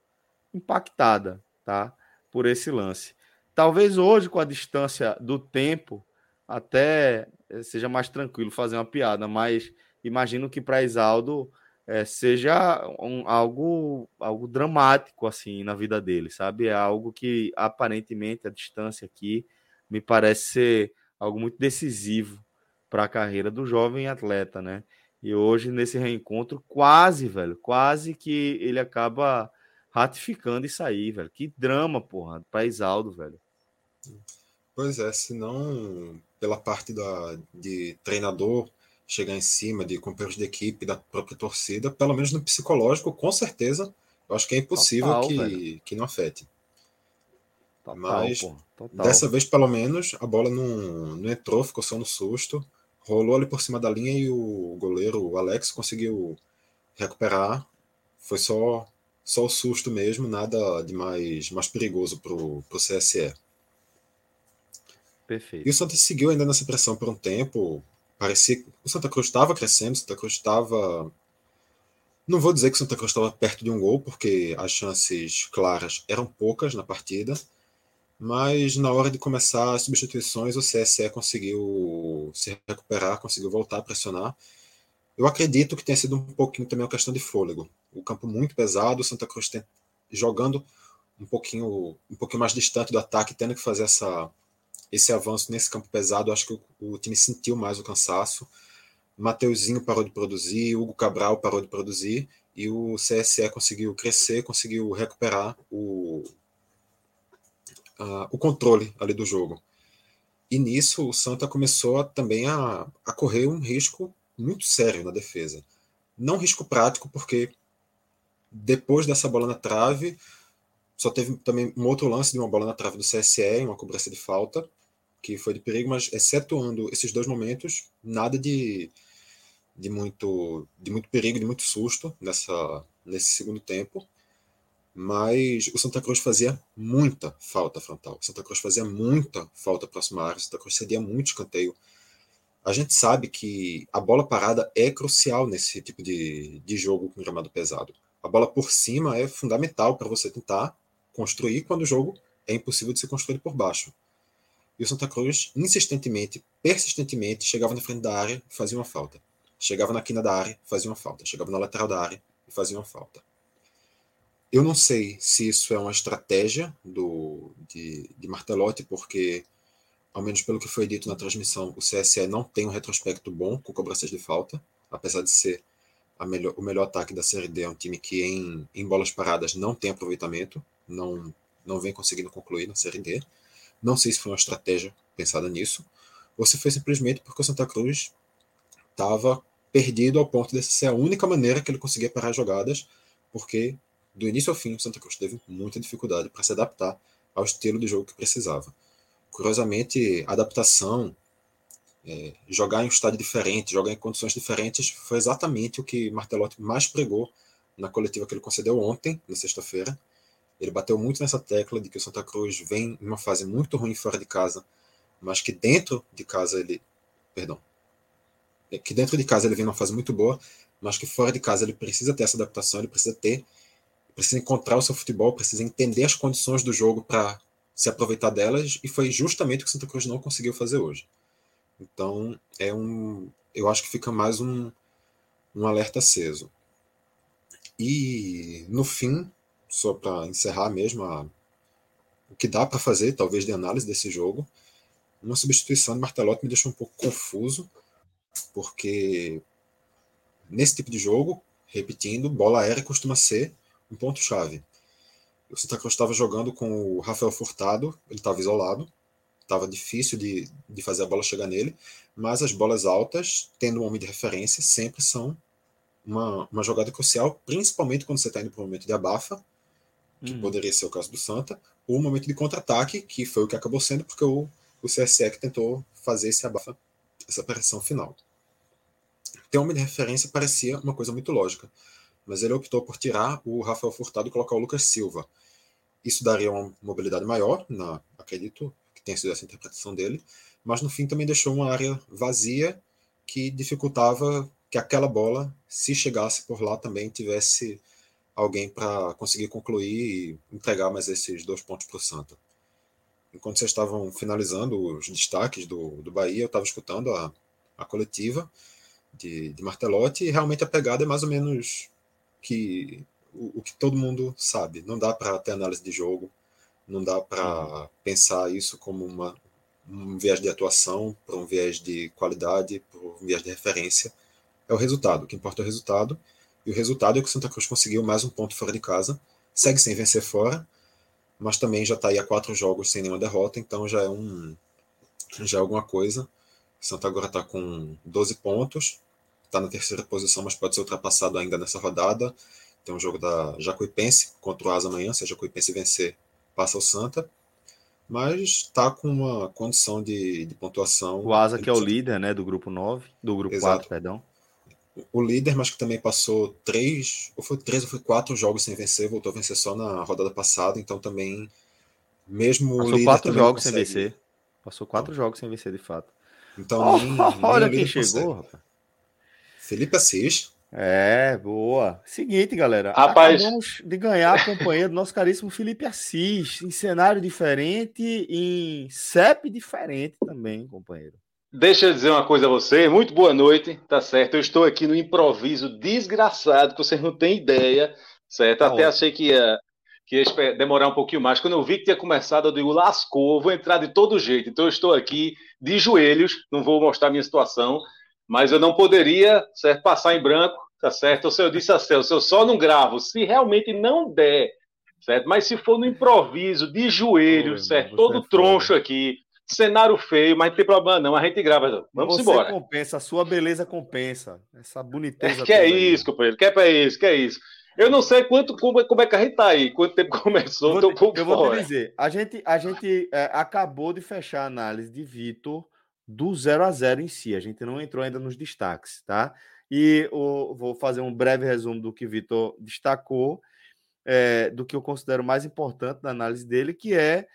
impactada, tá? Por esse lance. Talvez hoje, com a distância do tempo, até eh, seja mais tranquilo fazer uma piada, mas imagino que para Isaldo é, seja um, algo, algo dramático assim na vida dele, sabe? É algo que aparentemente a distância aqui me parece ser algo muito decisivo para a carreira do jovem atleta, né? E hoje nesse reencontro quase, velho, quase que ele acaba ratificando isso aí, velho. Que drama, porra, para Isaldo, velho. Pois é, se não pela parte da, de treinador chegar em cima, de companheiros de equipe, da própria torcida, pelo menos no psicológico, com certeza, eu acho que é impossível Total, que, que não afete. Total, Mas dessa vez, pelo menos, a bola não, não entrou, ficou só no susto, rolou ali por cima da linha e o goleiro, o Alex, conseguiu recuperar. Foi só, só o susto mesmo, nada de mais, mais perigoso para o CSE. Perfeito. E o Santa seguiu ainda nessa pressão por um tempo. Parecia que o Santa Cruz estava crescendo, o Santa Cruz estava. Não vou dizer que o Santa Cruz estava perto de um gol, porque as chances claras eram poucas na partida, mas na hora de começar as substituições, o CSE conseguiu se recuperar, conseguiu voltar a pressionar. Eu acredito que tenha sido um pouquinho também uma questão de fôlego. O campo muito pesado, o Santa Cruz tem, jogando um pouquinho, um pouquinho mais distante do ataque, tendo que fazer essa esse avanço nesse campo pesado, acho que o, o time sentiu mais o cansaço. Mateuzinho parou de produzir, Hugo Cabral parou de produzir e o CSE conseguiu crescer, conseguiu recuperar o, o controle ali do jogo. E nisso o Santa começou a, também a, a correr um risco muito sério na defesa. Não risco prático, porque depois dessa bola na trave, só teve também um outro lance de uma bola na trave do CSE, uma cobrança de falta, que foi de perigo, mas excetuando esses dois momentos, nada de, de, muito, de muito perigo, de muito susto nessa, nesse segundo tempo. Mas o Santa Cruz fazia muita falta frontal. O Santa Cruz fazia muita falta próxima área. O Santa Cruz cedia muito escanteio. A gente sabe que a bola parada é crucial nesse tipo de, de jogo com gramado pesado. A bola por cima é fundamental para você tentar construir quando o jogo é impossível de ser construído por baixo. E o Santa Cruz, insistentemente, persistentemente, chegava na frente da área e fazia uma falta. Chegava na quina da área, fazia uma falta. Chegava na lateral da área e fazia uma falta. Eu não sei se isso é uma estratégia do, de, de Martelotti, porque, ao menos pelo que foi dito na transmissão, o CSE não tem um retrospecto bom com cobranças de falta, apesar de ser melhor, o melhor ataque da Série D. É um time que, em, em bolas paradas, não tem aproveitamento, não, não vem conseguindo concluir na Série D. Não sei se foi uma estratégia pensada nisso, ou se foi simplesmente porque o Santa Cruz estava perdido ao ponto de ser a única maneira que ele conseguia parar jogadas, porque do início ao fim o Santa Cruz teve muita dificuldade para se adaptar ao estilo de jogo que precisava. Curiosamente, adaptação, é, jogar em um estádio diferente, jogar em condições diferentes, foi exatamente o que Martelotti mais pregou na coletiva que ele concedeu ontem, na sexta-feira. Ele bateu muito nessa tecla de que o Santa Cruz vem em uma fase muito ruim fora de casa, mas que dentro de casa ele. Perdão. É, que dentro de casa ele vem numa fase muito boa, mas que fora de casa ele precisa ter essa adaptação, ele precisa ter. Precisa encontrar o seu futebol, precisa entender as condições do jogo para se aproveitar delas, e foi justamente o que o Santa Cruz não conseguiu fazer hoje. Então, é um. Eu acho que fica mais um, um alerta aceso. E, no fim, só para encerrar mesmo a, o que dá para fazer, talvez, de análise desse jogo. Uma substituição de Martelotti me deixou um pouco confuso, porque nesse tipo de jogo, repetindo, bola aérea costuma ser um ponto-chave. O Santa Cruz estava jogando com o Rafael Furtado, ele estava isolado, estava difícil de, de fazer a bola chegar nele, mas as bolas altas, tendo um homem de referência, sempre são uma, uma jogada crucial, principalmente quando você está indo para um momento de abafa, que hum. poderia ser o caso do Santa, ou o momento de contra-ataque, que foi o que acabou sendo, porque o, o CSE que tentou fazer esse abafa, essa pressão final. Ter homem de referência parecia uma coisa muito lógica, mas ele optou por tirar o Rafael Furtado e colocar o Lucas Silva. Isso daria uma mobilidade maior, na, acredito que tenha sido essa interpretação dele, mas no fim também deixou uma área vazia que dificultava que aquela bola, se chegasse por lá, também tivesse alguém para conseguir concluir e entregar mais esses dois pontos para o Santa. Enquanto vocês estavam finalizando os destaques do, do Bahia, eu estava escutando a, a coletiva de, de Martelotti e realmente a pegada é mais ou menos que o, o que todo mundo sabe. Não dá para ter análise de jogo, não dá para pensar isso como uma, um viés de atuação, para um viés de qualidade, para um viés de referência. É o resultado. O que importa é o resultado. E o resultado é que o Santa Cruz conseguiu mais um ponto fora de casa, segue sem vencer fora, mas também já está aí há quatro jogos sem nenhuma derrota, então já é um já é alguma coisa. O Santa agora está com 12 pontos, está na terceira posição, mas pode ser ultrapassado ainda nessa rodada. Tem um jogo da Jacuipense contra o Asa amanhã, se a Jacuipense vencer, passa o Santa. Mas está com uma condição de, de pontuação. O Asa, que é o líder né, do grupo 9, do grupo Exato. 4, perdão o líder, mas que também passou três, ou foi três ou foi quatro jogos sem vencer, voltou a vencer só na rodada passada, então também, mesmo Passou quatro jogos consegue... sem vencer. Passou quatro então, jogos sem vencer, de fato. Então, oh, nem, olha quem chegou, rapaz. Felipe Assis. É, boa. Seguinte, galera. Rapaz. Acabamos de ganhar a companhia do nosso caríssimo Felipe Assis, em cenário diferente, em CEP diferente também, companheiro. Deixa eu dizer uma coisa a você. Muito boa noite, tá certo? Eu estou aqui no improviso desgraçado, que vocês não têm ideia, certo? Tá Até achei que ia, que ia demorar um pouquinho mais. Quando eu vi que tinha começado, eu digo, lascou, vou entrar de todo jeito. Então eu estou aqui de joelhos, não vou mostrar minha situação, mas eu não poderia certo, passar em branco, tá certo? Ou seja, eu disse a Celso, eu só não gravo se realmente não der, certo? Mas se for no improviso, de joelhos, certo? Todo é troncho aqui, cenário feio, mas não tem problema não, a gente grava. Vamos Você embora. compensa, a sua beleza compensa. Essa boniteza. É, que é isso, companheiro, que é isso, que é isso. Eu não sei quanto, como, como é que a gente tá aí, quanto tempo começou, vou, te, Eu vou te dizer, a gente, a gente é, acabou de fechar a análise de Vitor do 0 a 0 em si, a gente não entrou ainda nos destaques, tá? E o, vou fazer um breve resumo do que Vitor destacou, é, do que eu considero mais importante na análise dele, que é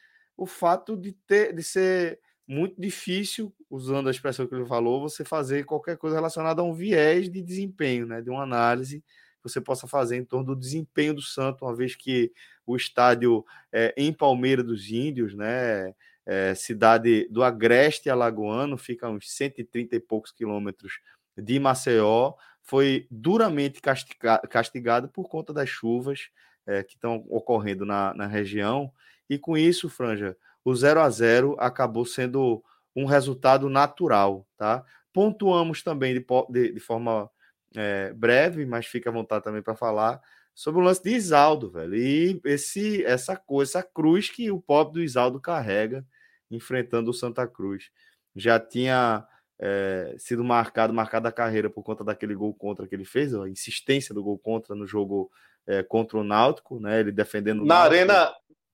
o fato de, ter, de ser muito difícil, usando a expressão que ele falou, você fazer qualquer coisa relacionada a um viés de desempenho, né, de uma análise que você possa fazer em torno do desempenho do Santo, uma vez que o estádio é, em Palmeira dos Índios, né, é, cidade do Agreste Alagoano, fica a uns 130 e poucos quilômetros de Maceió, foi duramente castigado, castigado por conta das chuvas é, que estão ocorrendo na, na região e com isso, Franja, o 0 a 0 acabou sendo um resultado natural, tá? Pontuamos também de, de, de forma é, breve, mas fica à vontade também para falar sobre o lance de Isaldo, velho. E esse, essa coisa, essa cruz que o pobre do Isaldo carrega enfrentando o Santa Cruz. Já tinha é, sido marcado, marcada a carreira por conta daquele gol contra que ele fez, a insistência do gol contra no jogo é, contra o Náutico, né? Ele defendendo. Na arena,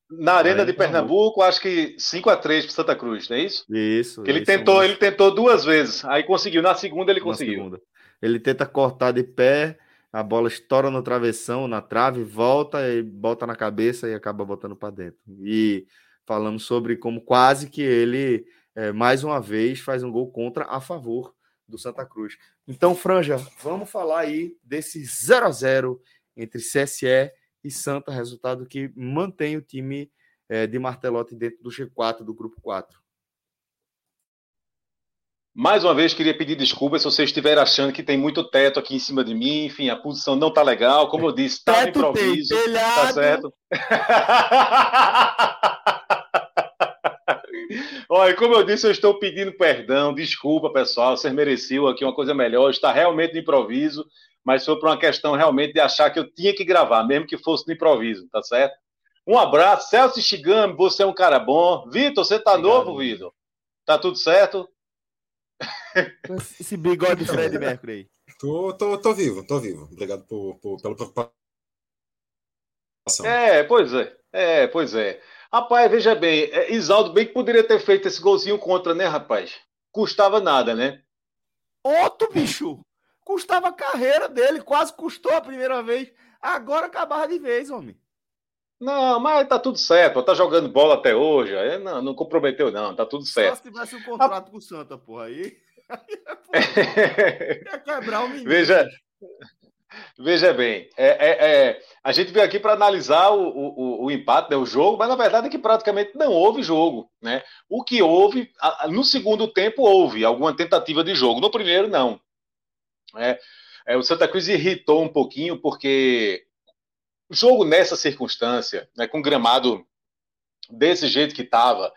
na Arena de Pernambuco, acho que 5 a 3 para Santa Cruz, não é isso? Isso. ele isso tentou, mesmo. ele tentou duas vezes, aí conseguiu. Na segunda ele conseguiu. Segunda. Ele tenta cortar de pé, a bola estoura no travessão, na trave, volta e bota na cabeça e acaba botando para dentro. E falamos sobre como quase que ele é, mais uma vez faz um gol contra a favor do Santa Cruz. Então, Franja, vamos falar aí desse 0 a 0 entre CSE e Santa, resultado que mantém o time é, de Martelotti dentro do G4, do grupo 4. Mais uma vez, queria pedir desculpas se você estiver achando que tem muito teto aqui em cima de mim. Enfim, a posição não tá legal. Como eu disse, tá no improviso. Tem, tá certo? Olha, como eu disse, eu estou pedindo perdão, desculpa, pessoal. Vocês mereciam aqui uma coisa melhor. Está realmente no improviso mas foi por uma questão realmente de achar que eu tinha que gravar, mesmo que fosse no improviso, tá certo? Um abraço, Celso Shigami, você é um cara bom. Vitor, você tá Obrigado, novo, Vitor? Tá tudo certo? Esse bigode de Fred Mercury aí. Tô, tô, tô vivo, tô vivo. Obrigado por, por, pela preocupação. É, pois é. É, pois é. Rapaz, veja bem, é, Isaldo bem que poderia ter feito esse golzinho contra, né, rapaz? Custava nada, né? Outro bicho! Custava a carreira dele, quase custou a primeira vez. Agora acabava de vez, homem. Não, mas tá tudo certo. Tá jogando bola até hoje. Não, não comprometeu, não. Tá tudo certo. Só se tivesse um contrato a... com o Santa, porra. Aí. ia quebrar o menino. Veja. Veja bem, é, é, é, a gente veio aqui para analisar o, o, o empate, né, o jogo, mas na verdade é que praticamente não houve jogo. Né? O que houve, no segundo tempo, houve alguma tentativa de jogo, no primeiro, não. É, é, o Santa Cruz irritou um pouquinho porque o jogo nessa circunstância, né, com gramado desse jeito que estava,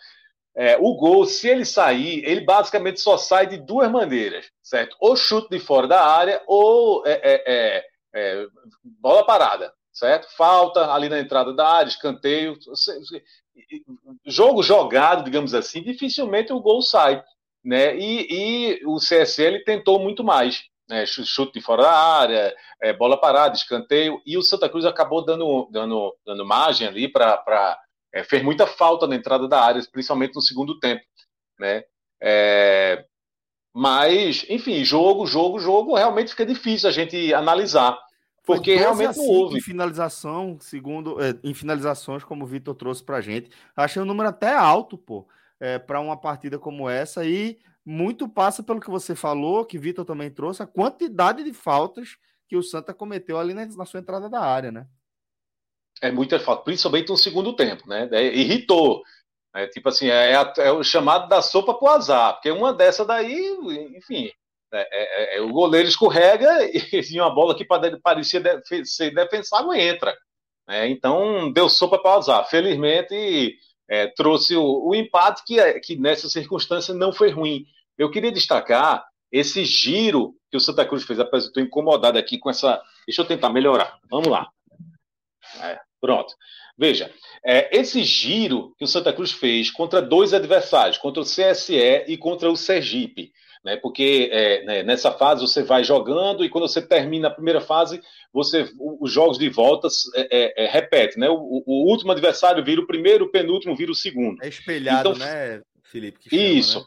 é, o gol, se ele sair, ele basicamente só sai de duas maneiras, certo? Ou chute de fora da área, ou é, é, é, é bola parada, certo? Falta ali na entrada da área, escanteio. Jogo jogado, digamos assim, dificilmente o gol sai. Né? E, e o CSL tentou muito mais né, chute de fora da área, é, bola parada, escanteio, e o Santa Cruz acabou dando, dando, dando margem ali para. É, fez muita falta na entrada da área, principalmente no segundo tempo. Né? É, mas, enfim, jogo, jogo, jogo, realmente fica difícil a gente analisar. Porque realmente não houve. Em finalização, segundo, é, em finalizações, como o Vitor trouxe pra gente. Achei um número até alto, pô, é, para uma partida como essa. E muito passa pelo que você falou, que Vitor também trouxe, a quantidade de faltas que o Santa cometeu ali na, na sua entrada da área, né? É muita falta, principalmente no segundo tempo, né? É, irritou. É, tipo assim, é, é, é, o chamado da sopa pro azar, porque uma dessa daí, enfim, é, é, é o goleiro escorrega e, uma bola que parecia ser defensável entra. Né? Então, deu sopa para usar. Felizmente, é, trouxe o, o empate, que, é, que nessa circunstância não foi ruim. Eu queria destacar esse giro que o Santa Cruz fez, apesar de estou incomodado aqui com essa. Deixa eu tentar melhorar. Vamos lá. É, pronto. Veja, é, esse giro que o Santa Cruz fez contra dois adversários, contra o CSE e contra o Sergipe, né? Porque é, né, nessa fase você vai jogando e quando você termina a primeira fase, você os jogos de voltas é, é, é, repete, né? O, o, último adversário vira o primeiro, o penúltimo vira o segundo. É espelhado, então, né, Felipe? Chama, isso. Né?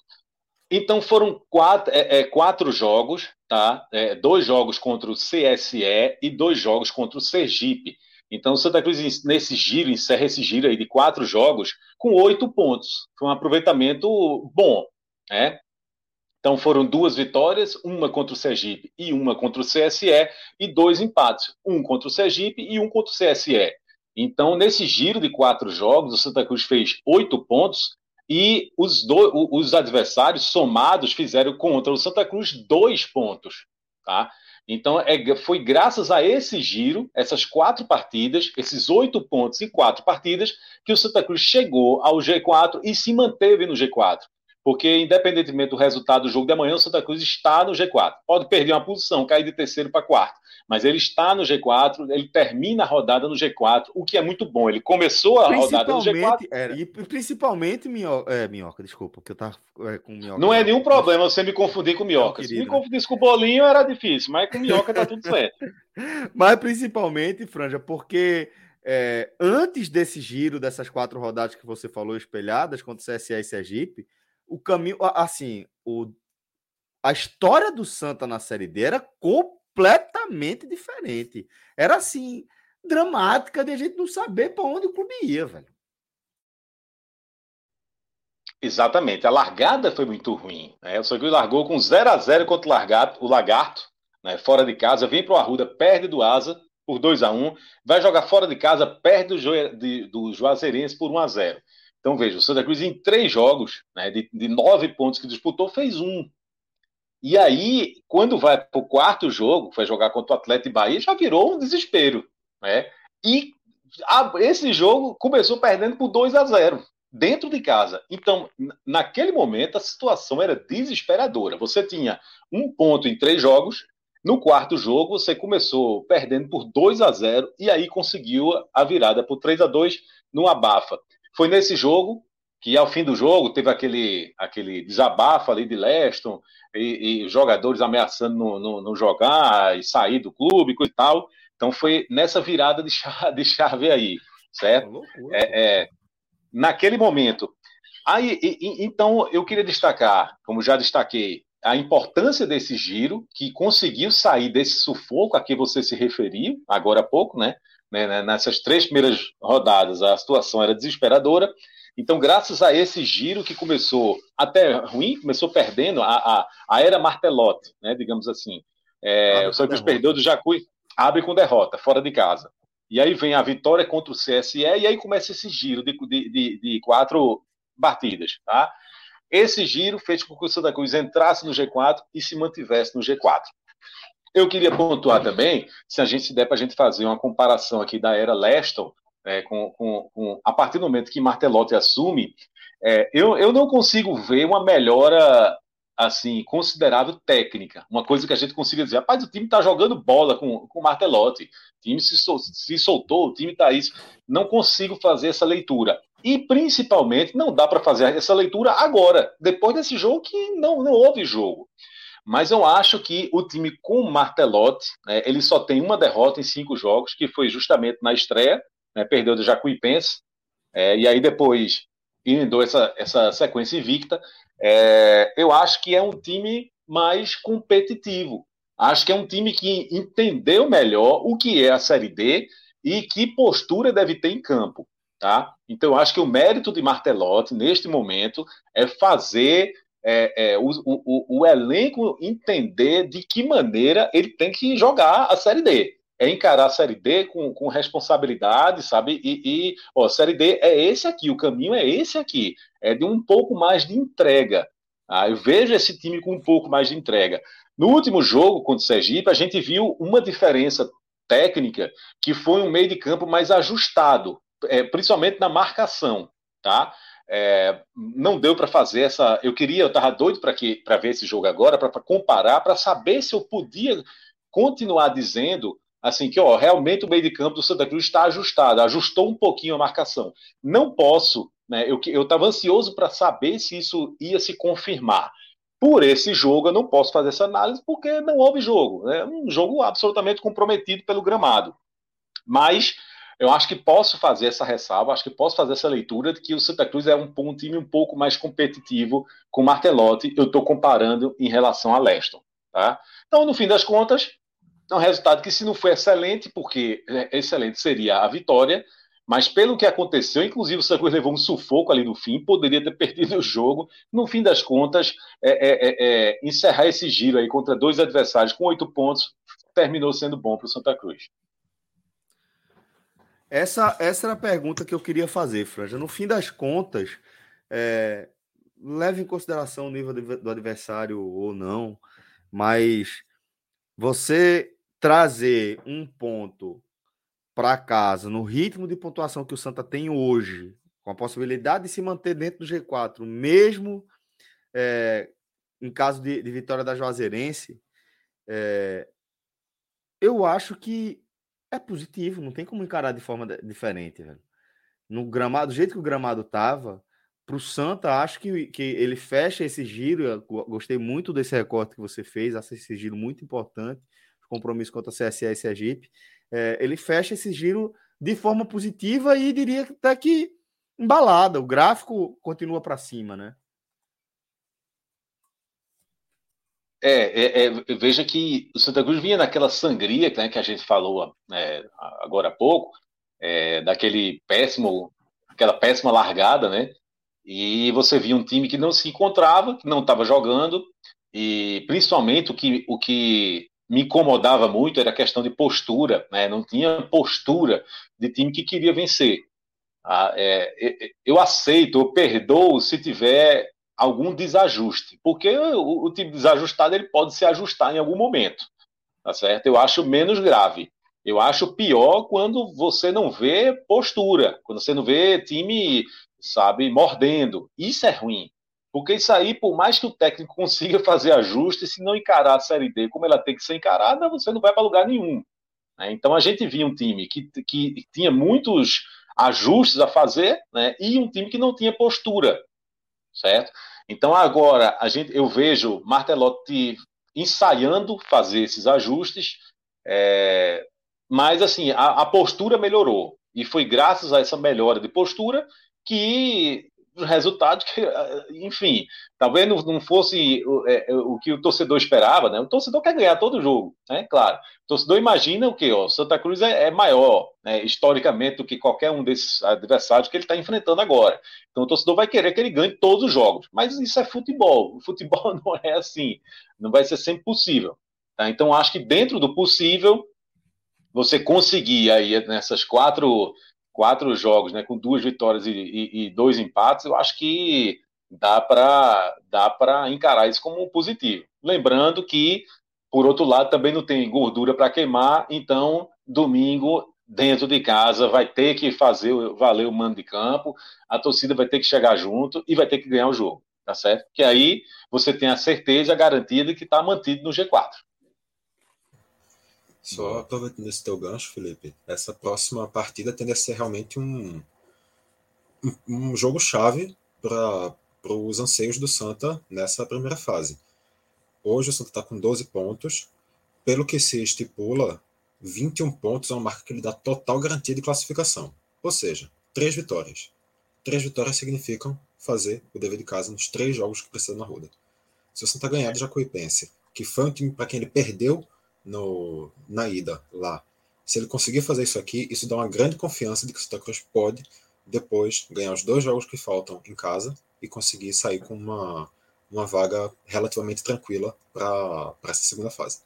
Então foram quatro, é, é, quatro jogos, tá? É, dois jogos contra o CSE e dois jogos contra o Sergipe. Então o Santa Cruz nesse giro encerra esse giro aí de quatro jogos com oito pontos. Foi um aproveitamento bom, né? Então foram duas vitórias, uma contra o Sergipe e uma contra o CSE, e dois empates, um contra o Sergipe e um contra o CSE. Então, nesse giro de quatro jogos, o Santa Cruz fez oito pontos e os, do, os adversários somados fizeram contra o Santa Cruz dois pontos. Tá? Então, é, foi graças a esse giro, essas quatro partidas, esses oito pontos em quatro partidas, que o Santa Cruz chegou ao G4 e se manteve no G4 porque independentemente do resultado do jogo de amanhã, o Santa Cruz está no G4. Pode perder uma posição, cair de terceiro para quarto, mas ele está no G4, ele termina a rodada no G4, o que é muito bom. Ele começou a rodada no G4. Era, e principalmente minhoca, é, minhoca, desculpa, que eu tava é, com minhoca. Não é nenhum problema você me confundir com minhoca. Se me confundisse com o bolinho era difícil, mas com minhoca tá tudo certo. mas principalmente, Franja, porque é, antes desse giro, dessas quatro rodadas que você falou espelhadas contra o CSA e Sergipe, o caminho, assim, o, a história do Santa na Série D era completamente diferente. Era assim, dramática de a gente não saber para onde o clube ia, velho. Exatamente. A largada foi muito ruim. Né? O Santa largou com 0 a 0 contra o Lagarto, o Lagarto né? fora de casa, vem para o Arruda, perde do Asa por 2 a 1 vai jogar fora de casa, perde do, jo... de, do Juazeirense por 1 a 0 então, veja, o Santa Cruz em três jogos, né, de, de nove pontos que disputou, fez um. E aí, quando vai para o quarto jogo, vai jogar contra o Atlético e Bahia, já virou um desespero. Né? E a, esse jogo começou perdendo por 2 a 0 dentro de casa. Então, naquele momento, a situação era desesperadora. Você tinha um ponto em três jogos. No quarto jogo, você começou perdendo por 2 a 0 e aí conseguiu a virada por 3 a 2 no abafa. Foi nesse jogo que, ao fim do jogo, teve aquele, aquele desabafo ali de Leston e, e jogadores ameaçando não, não, não, jogar e sair do clube e tal. Então, foi nessa virada de chave, de chave aí, certo? É, é, naquele momento. Aí, e, então, eu queria destacar, como já destaquei, a importância desse giro, que conseguiu sair desse sufoco a que você se referiu agora há pouco, né? Né, né, nessas três primeiras rodadas a situação era desesperadora. Então, graças a esse giro que começou até ruim, começou perdendo a, a, a era Martelotti, né, digamos assim. É, o Santos perdeu do Jacuí, abre com derrota, fora de casa. E aí vem a vitória contra o CSE, e aí começa esse giro de, de, de, de quatro partidas. Tá? Esse giro fez com que o Santa Cruz entrasse no G4 e se mantivesse no G4. Eu queria pontuar também, se a gente der para a gente fazer uma comparação aqui da era Leston, é, com, com, com, a partir do momento que Martelotti assume, é, eu, eu não consigo ver uma melhora assim considerável técnica. Uma coisa que a gente consiga dizer, rapaz, o time está jogando bola com, com Martelotti, o time se, sol, se soltou, o time está isso. Não consigo fazer essa leitura. E principalmente não dá para fazer essa leitura agora, depois desse jogo que não, não houve jogo. Mas eu acho que o time com o Martelotti, né, ele só tem uma derrota em cinco jogos, que foi justamente na estreia, né, perdeu do Jacuipense, é, e aí depois inundou essa, essa sequência invicta. É, eu acho que é um time mais competitivo. Acho que é um time que entendeu melhor o que é a Série D e que postura deve ter em campo. Tá? Então, eu acho que o mérito de Martelotti, neste momento, é fazer é, é, o, o, o, elenco entender de que maneira ele tem que jogar a Série D. É encarar a Série D com, com responsabilidade, sabe? E, e ó, Série D é esse aqui, o caminho é esse aqui. É de um pouco mais de entrega. Ah, eu vejo esse time com um pouco mais de entrega. No último jogo contra o Sergipe, a gente viu uma diferença técnica que foi um meio de campo mais ajustado, é, principalmente na marcação, tá? É, não deu para fazer essa. Eu queria, eu estava doido para ver esse jogo agora, para comparar, para saber se eu podia continuar dizendo assim que ó, realmente o meio de campo do Santa Cruz está ajustado, ajustou um pouquinho a marcação. Não posso, né? Eu estava ansioso para saber se isso ia se confirmar. Por esse jogo, eu não posso fazer essa análise porque não houve jogo. É né? um jogo absolutamente comprometido pelo gramado. Mas eu acho que posso fazer essa ressalva, acho que posso fazer essa leitura de que o Santa Cruz é um, um time um pouco mais competitivo com o Martelotti. Eu estou comparando em relação a Leston. Tá? Então, no fim das contas, é um resultado que, se não foi excelente, porque é, excelente seria a vitória, mas pelo que aconteceu, inclusive o Santa Cruz levou um sufoco ali no fim, poderia ter perdido o jogo. No fim das contas, é, é, é, é encerrar esse giro aí contra dois adversários com oito pontos terminou sendo bom para o Santa Cruz. Essa, essa era a pergunta que eu queria fazer, Franja. No fim das contas, é, leve em consideração o nível do adversário ou não, mas você trazer um ponto para casa no ritmo de pontuação que o Santa tem hoje, com a possibilidade de se manter dentro do G4, mesmo é, em caso de, de, vitória da Juazeirense, é, eu acho que é positivo, não tem como encarar de forma diferente, velho. No gramado, do jeito que o gramado tava, para o Santa, acho que, que ele fecha esse giro. Eu gostei muito desse recorte que você fez, acho esse giro muito importante. Compromisso contra a CSE e Sergipe. É, ele fecha esse giro de forma positiva e diria até que embalada. O gráfico continua para cima, né? É, é, é, veja que o Santa Cruz vinha naquela sangria né, que a gente falou né, agora há pouco, é, daquele péssimo, aquela péssima largada, né? E você via um time que não se encontrava, que não estava jogando, e principalmente o que, o que me incomodava muito era a questão de postura, né? Não tinha postura de time que queria vencer. Ah, é, eu aceito, eu perdoo se tiver algum desajuste, porque o, o time desajustado ele pode se ajustar em algum momento, tá certo? Eu acho menos grave. Eu acho pior quando você não vê postura, quando você não vê time, sabe, mordendo. Isso é ruim. Porque isso aí, por mais que o técnico consiga fazer ajustes, se não encarar a Série D como ela tem que ser encarada, você não vai para lugar nenhum. Né? Então a gente via um time que, que tinha muitos ajustes a fazer né? e um time que não tinha postura certo? Então agora a gente, eu vejo Martelotti ensaiando fazer esses ajustes, é, mas assim a, a, postura melhorou e foi graças a essa melhora de postura que os resultados que, enfim, talvez não, fosse o, é, o, que o torcedor esperava, né? O torcedor quer ganhar todo jogo, né? Claro. O torcedor imagina o que, ó, Santa Cruz é, é maior, né, historicamente, do que qualquer um desses adversários que ele está enfrentando agora. Então o torcedor vai querer que ele ganhe todos os jogos, mas isso é futebol. O futebol não é assim, não vai ser sempre possível. Tá? Então acho que dentro do possível você conseguir aí nessas quatro quatro jogos, né, com duas vitórias e, e, e dois empates, eu acho que dá para dá para encarar isso como positivo. Lembrando que, por outro lado, também não tem gordura para queimar, então domingo dentro de casa vai ter que fazer valer o mando de campo, a torcida vai ter que chegar junto e vai ter que ganhar o jogo, tá certo? Que aí você tem a certeza, a garantia de que está mantido no G4. Só aproveitando esse teu gancho, Felipe, essa próxima partida tende a ser realmente um, um, um jogo-chave para os anseios do Santa nessa primeira fase. Hoje o Santa está com 12 pontos. Pelo que se estipula, 21 pontos é uma marca que lhe dá total garantia de classificação. Ou seja, três vitórias. Três vitórias significam fazer o dever de casa nos três jogos que precisa na roda. Se o Santa ganhar do Jacuipense, que foi um time para quem ele perdeu no, na ida lá. Se ele conseguir fazer isso aqui, isso dá uma grande confiança de que o Santa Cruz pode depois ganhar os dois jogos que faltam em casa e conseguir sair com uma, uma vaga relativamente tranquila para essa segunda fase.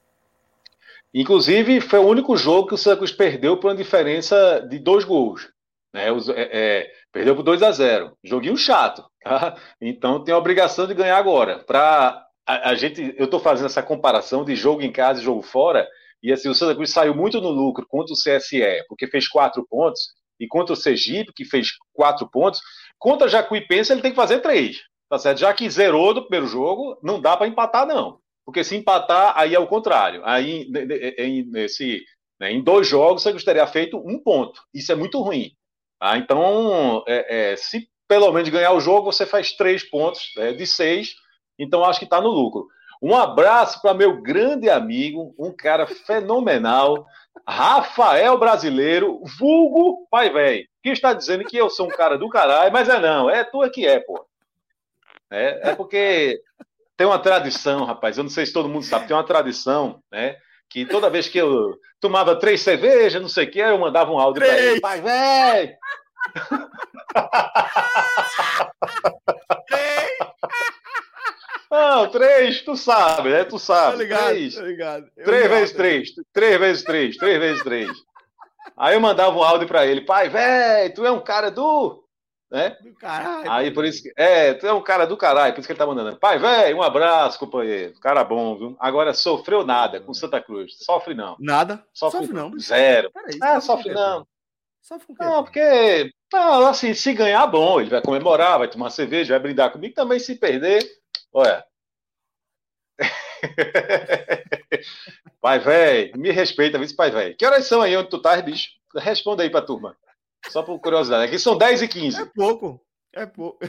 Inclusive, foi o único jogo que o Santa Cruz perdeu por uma diferença de dois gols. Né? É, é, perdeu por 2 a 0 Joguinho chato. Tá? Então tem a obrigação de ganhar agora. Para a, a gente, eu estou fazendo essa comparação de jogo em casa e jogo fora, E assim, o Santa Cruz saiu muito no lucro contra o CSE, porque fez quatro pontos, e contra o Sergipe, que fez quatro pontos. Contra Jacuipense, ele tem que fazer três. Tá certo? Já que zerou do primeiro jogo, não dá para empatar, não. Porque se empatar, aí é o contrário. Aí, em, nesse, né, em dois jogos, você gostaria feito um ponto. Isso é muito ruim. Tá? Então, é, é, se pelo menos ganhar o jogo, você faz três pontos é, de seis. Então, acho que está no lucro. Um abraço para meu grande amigo, um cara fenomenal, Rafael Brasileiro, vulgo pai velho, que está dizendo que eu sou um cara do caralho, mas é não, é tu que é, pô. É, é porque tem uma tradição, rapaz, eu não sei se todo mundo sabe, tem uma tradição, né? Que toda vez que eu tomava três cervejas, não sei o que, eu mandava um áudio para ele, pai velho. Não, três, tu sabe, né? Tu sabe. Tá ligado, três. Tá ligado. três vezes três. Três vezes três. Três vezes três. Aí eu mandava um áudio pra ele. Pai, velho, tu é um cara do... Né? Do caralho. Aí por isso que... É, tu é um cara do caralho. Por isso que ele tá mandando. Pai, velho, um abraço, companheiro. Cara bom, viu? Agora sofreu nada com Santa Cruz. Sofre não. Nada? Sofre, sofre não. Zero. Peraí, ah, sofre não. Sofre com Não, porque... Não, assim, se ganhar, bom. Ele vai comemorar, vai tomar cerveja, vai brindar comigo. Também se perder Olha. pai, velho, me respeita, vice pai, velho. Que horas são aí onde tu tá, bicho? Responda aí pra turma. Só por curiosidade. Aqui são 10 e 15. É pouco. É pouco.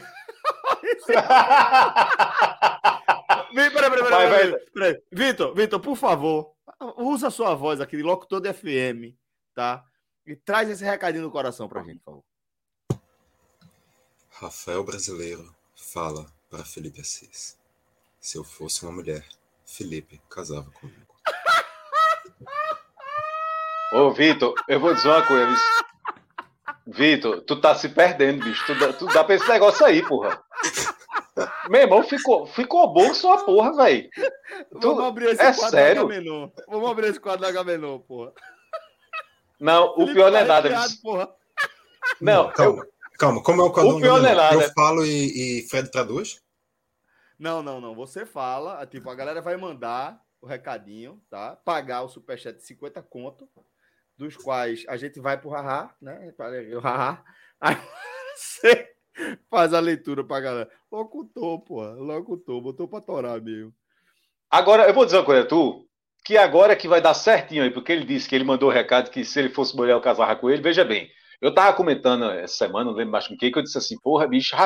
Vem, peraí, peraí, peraí. peraí. Vitor, Vitor, por favor, usa a sua voz aqui de locutor de FM, tá? E traz esse recadinho no coração pra gente, por favor. Rafael Brasileiro fala para Felipe Assis. Se eu fosse uma mulher, Felipe casava comigo. Ô, Vitor, eu vou dizer uma coisa. Vitor, tu tá se perdendo, bicho. Tu dá, tu dá pra esse negócio aí, porra. Meu irmão, ficou, ficou bom sua porra, velho. Vamos abrir esse é quadro sério? da Vamos abrir esse quadro da Gamenon, porra. Não, o pior não é nada. Porra. Não, calma. Eu... Calma, como é o quadro? O pior não é nada. Eu falo e, e Fred traduz? Não, não, não. Você fala, tipo, a galera vai mandar o recadinho, tá? Pagar o superchat de 50 conto, dos quais a gente vai pro Haha, né? O Haha. Aí você faz a leitura pra galera. Locutor, pô. Locutor, botou pra torar mesmo. Agora, eu vou dizer uma coisa, tu, que agora é que vai dar certinho aí, porque ele disse que ele mandou o recado que se ele fosse mulher eu casava com ele, veja bem. Eu tava comentando essa semana, não lembro mais com quem, que eu disse assim, porra, bicho,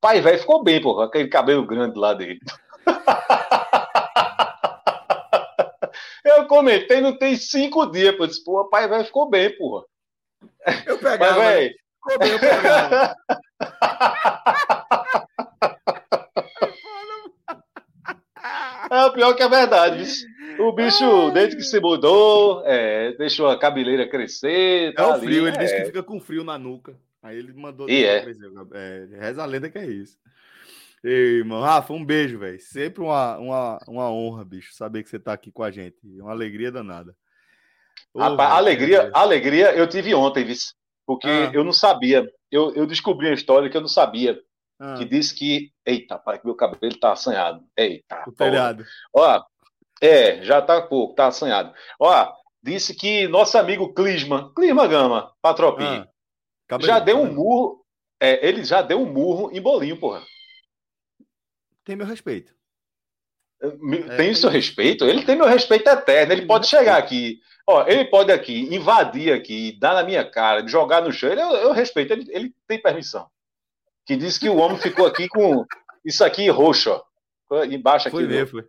pai velho ficou bem, porra, aquele cabelo grande lá dele. eu comentei, não tem cinco dias, pô, eu disse, porra, pai velho ficou bem, porra. Eu pegava, pai, véio... ficou bem, eu pegava. É o pior que é verdade, bicho. O bicho, desde que se mudou, é, deixou a cabeleira crescer. Tá é o frio, ali, ele é. disse que fica com frio na nuca. Aí ele mandou. E é. é. Reza a lenda que é isso. Ei, irmão, Rafa, um beijo, velho. Sempre uma, uma, uma honra, bicho, saber que você tá aqui com a gente. Uma alegria danada. Ô, Rapaz, alegria, alegria eu tive ontem, vice, porque ah. eu não sabia. Eu, eu descobri uma história que eu não sabia. Ah. Que disse que. Eita, pai, que meu cabelo tá assanhado. Eita. O telhado. Ó, é, já tá pouco, tá assanhado. Ó, disse que nosso amigo Clisma, Clisma Gama, Patropinho, ah, já deu um murro. É, ele já deu um murro em bolinho, porra. Tem meu respeito. Tem é, o seu respeito? Ele tem meu respeito eterno. Ele pode chegar aqui, ó, ele pode aqui invadir aqui, dar na minha cara, jogar no chão. Ele, eu, eu respeito, ele, ele tem permissão. Que diz que o homem ficou aqui com isso aqui roxo, ó, embaixo aqui. Foi ver, foi.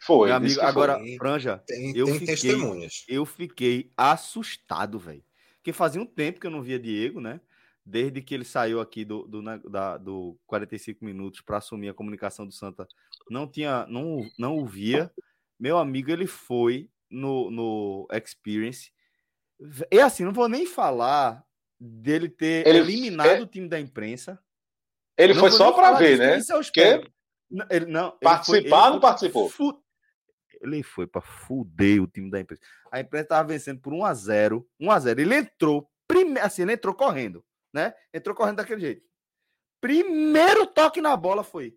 Foi. Meu amigo, agora, foi. Franja, tem, eu, tem fiquei, testemunhas. eu fiquei assustado, velho. Porque fazia um tempo que eu não via Diego, né? Desde que ele saiu aqui do, do, da, do 45 minutos para assumir a comunicação do Santa, não tinha, não, não o via. Meu amigo, ele foi no, no Experience. E assim, não vou nem falar dele ter ele, eliminado é... o time da imprensa. Ele não foi só para ver, né? Isso eu espero. Ele, não, Participar ou não participou? Ele foi para fuder o time da imprensa. A imprensa estava vencendo por 1 a 0 1 a 0 Ele entrou, prime... assim, ele entrou correndo, né? Entrou correndo daquele jeito. Primeiro toque na bola foi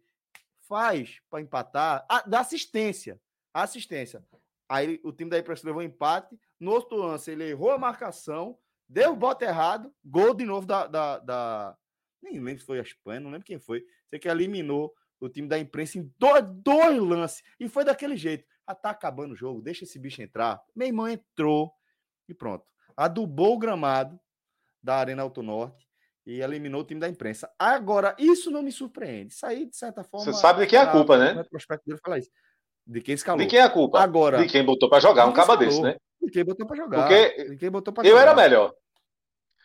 faz para empatar, a, da assistência. assistência. Aí o time da imprensa levou empate. No outro lance, ele errou a marcação, deu o bote errado, gol de novo da, da, da, Nem lembro se foi a Espanha, não lembro quem foi. Sei que eliminou o time da imprensa em dois, dois lances. E foi daquele jeito. Ah, tá acabando o jogo, deixa esse bicho entrar. Meu irmão entrou e pronto. Adubou o gramado da Arena Alto Norte e eliminou o time da imprensa. Agora, isso não me surpreende. Isso aí, de certa forma. Você sabe de quem é a culpa, né? O prospecto dele falar isso. De quem escalou. De quem é a culpa? Agora. De quem botou para jogar um caba desse, né? De quem botou para jogar. Porque de quem botou pra eu jogar. era melhor.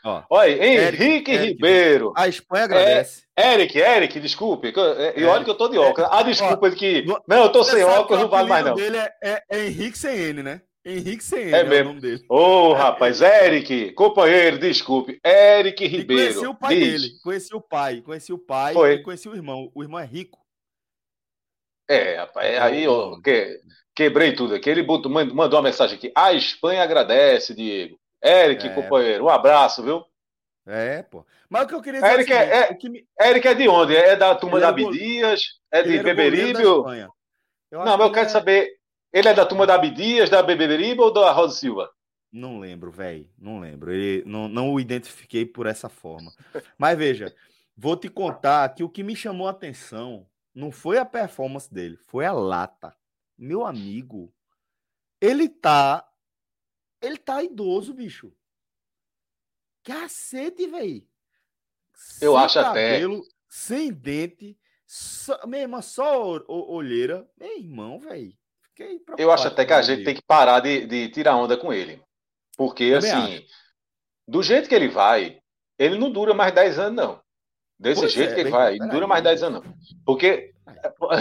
Ó, Olha, Eric, Henrique Eric, Ribeiro. A Espanha agradece. Eric, Eric, desculpe. que eu- E olha que eu tô de óculos. Ah, desculpa, que. no- Não, eu tô sem que óculos, o não vale mais não. apelido dele é, é- é Henrique sem N, né? Henrique sem N É é, mesmo. o nome dele. Ô, rapaz, Eric, companheiro, desculpe. Eric E Ribeiro. conheci o pai diz. dele. Conheci o pai. Conheci o pai Foi. e conheci o irmão. O irmão é rico. É, rapaz, aí eu que- quebrei tudo aqui. Ele botou- mand- mandou uma mensagem aqui. A Espanha agradece, Diego. Eric, É. companheiro, um abraço, viu? É, pô. Mas o que eu queria dizer Eric é, é- seguinte, é- o que me- Eric é de onde? É da turma Ele da Abdias? É de da Beberíbio? Não, mas eu que quero é- saber. Ele é da turma da Abdias, da Beberibe ou da Rosa Silva? Não lembro, velho. Não lembro. Ele, não, não o identifiquei por essa forma. Mas veja, vou te contar que o que me chamou a atenção não foi a performance dele, foi a lata. Meu amigo, ele tá. Ele tá idoso, bicho. Cacete, velho. Eu acho até- Sem dente, só, meu irmão, só olheira. Meu irmão, velho. Fiquei Eu acho até que a gente tem que parar de, de tirar onda com ele. Porque, Também assim, do jeito que ele vai, ele não dura mais 10 anos, não. Desse Pois jeito é, que ele bem, vai, não dura mais 10 anos, não. Porque,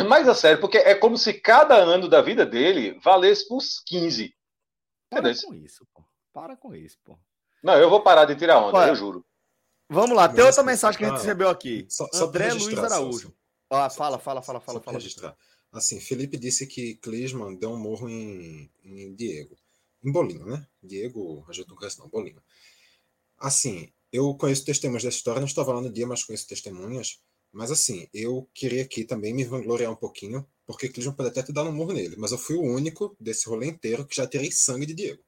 mais a sério, porque é como se cada ano da vida dele valesse por 15. Para com isso, pô. Para com isso, pô. Não, eu vou parar de tirar onda, Olha, eu juro. Vamos lá, tem outra mensagem que a gente recebeu aqui. Só, só André Luiz Araújo. Ah, fala, fala, fala, fala, fala. registrar. Assim, Felipe disse que Klinsmann deu um morro em, em Diego. Em Bolino, né? Diego, a gente não conhece não, Bolino. Assim, eu conheço testemunhas dessa história, não estava lá no dia, mas conheço testemunhas. Mas assim, eu queria aqui também me vangloriar um pouquinho, porque Klinsmann pode até ter dado um morro nele, mas eu fui o único desse rolê inteiro que já tirei sangue de Diego.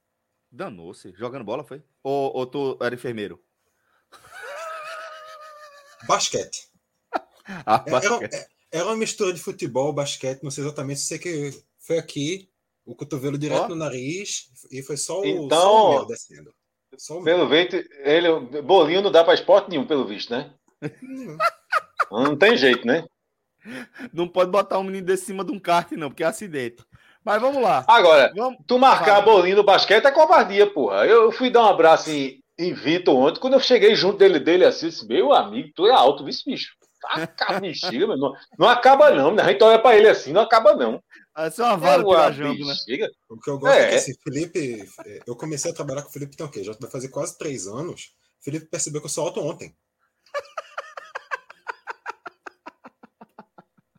Danou-se. Jogando bola, foi? Ou, ou tu era enfermeiro? Basquete. Ah, É- Era, basquete. é- era uma mistura de futebol, basquete, não sei exatamente, sei que foi aqui, o cotovelo direto Ó. no nariz, e foi só o, Então- só o meu descendo. Só o meu. Pelo jeito, ele, bolinho não dá pra esporte nenhum, pelo visto, né? Não tem jeito, né? Não pode botar um menino desse cima de um kart, não, porque é acidente. Mas vamos lá. Agora, Vamos... tu marcar Fala. bolinho no basquete é covardia, porra. Eu fui dar um abraço em, em Vitor ontem, quando eu cheguei junto dele, dele assim, disse, meu amigo, tu é alto, viu, esse bicho? Taca a bexiga, meu irmão. Não acaba não, né? A gente olha pra ele assim, não acaba não. Essa é uma vara É pirajambo, né? O que eu gosto é, É. que assim, Felipe, é, eu comecei a trabalhar com o Felipe tem o quê? Já vai fazer quase três anos. Felipe percebeu que eu sou alto ontem.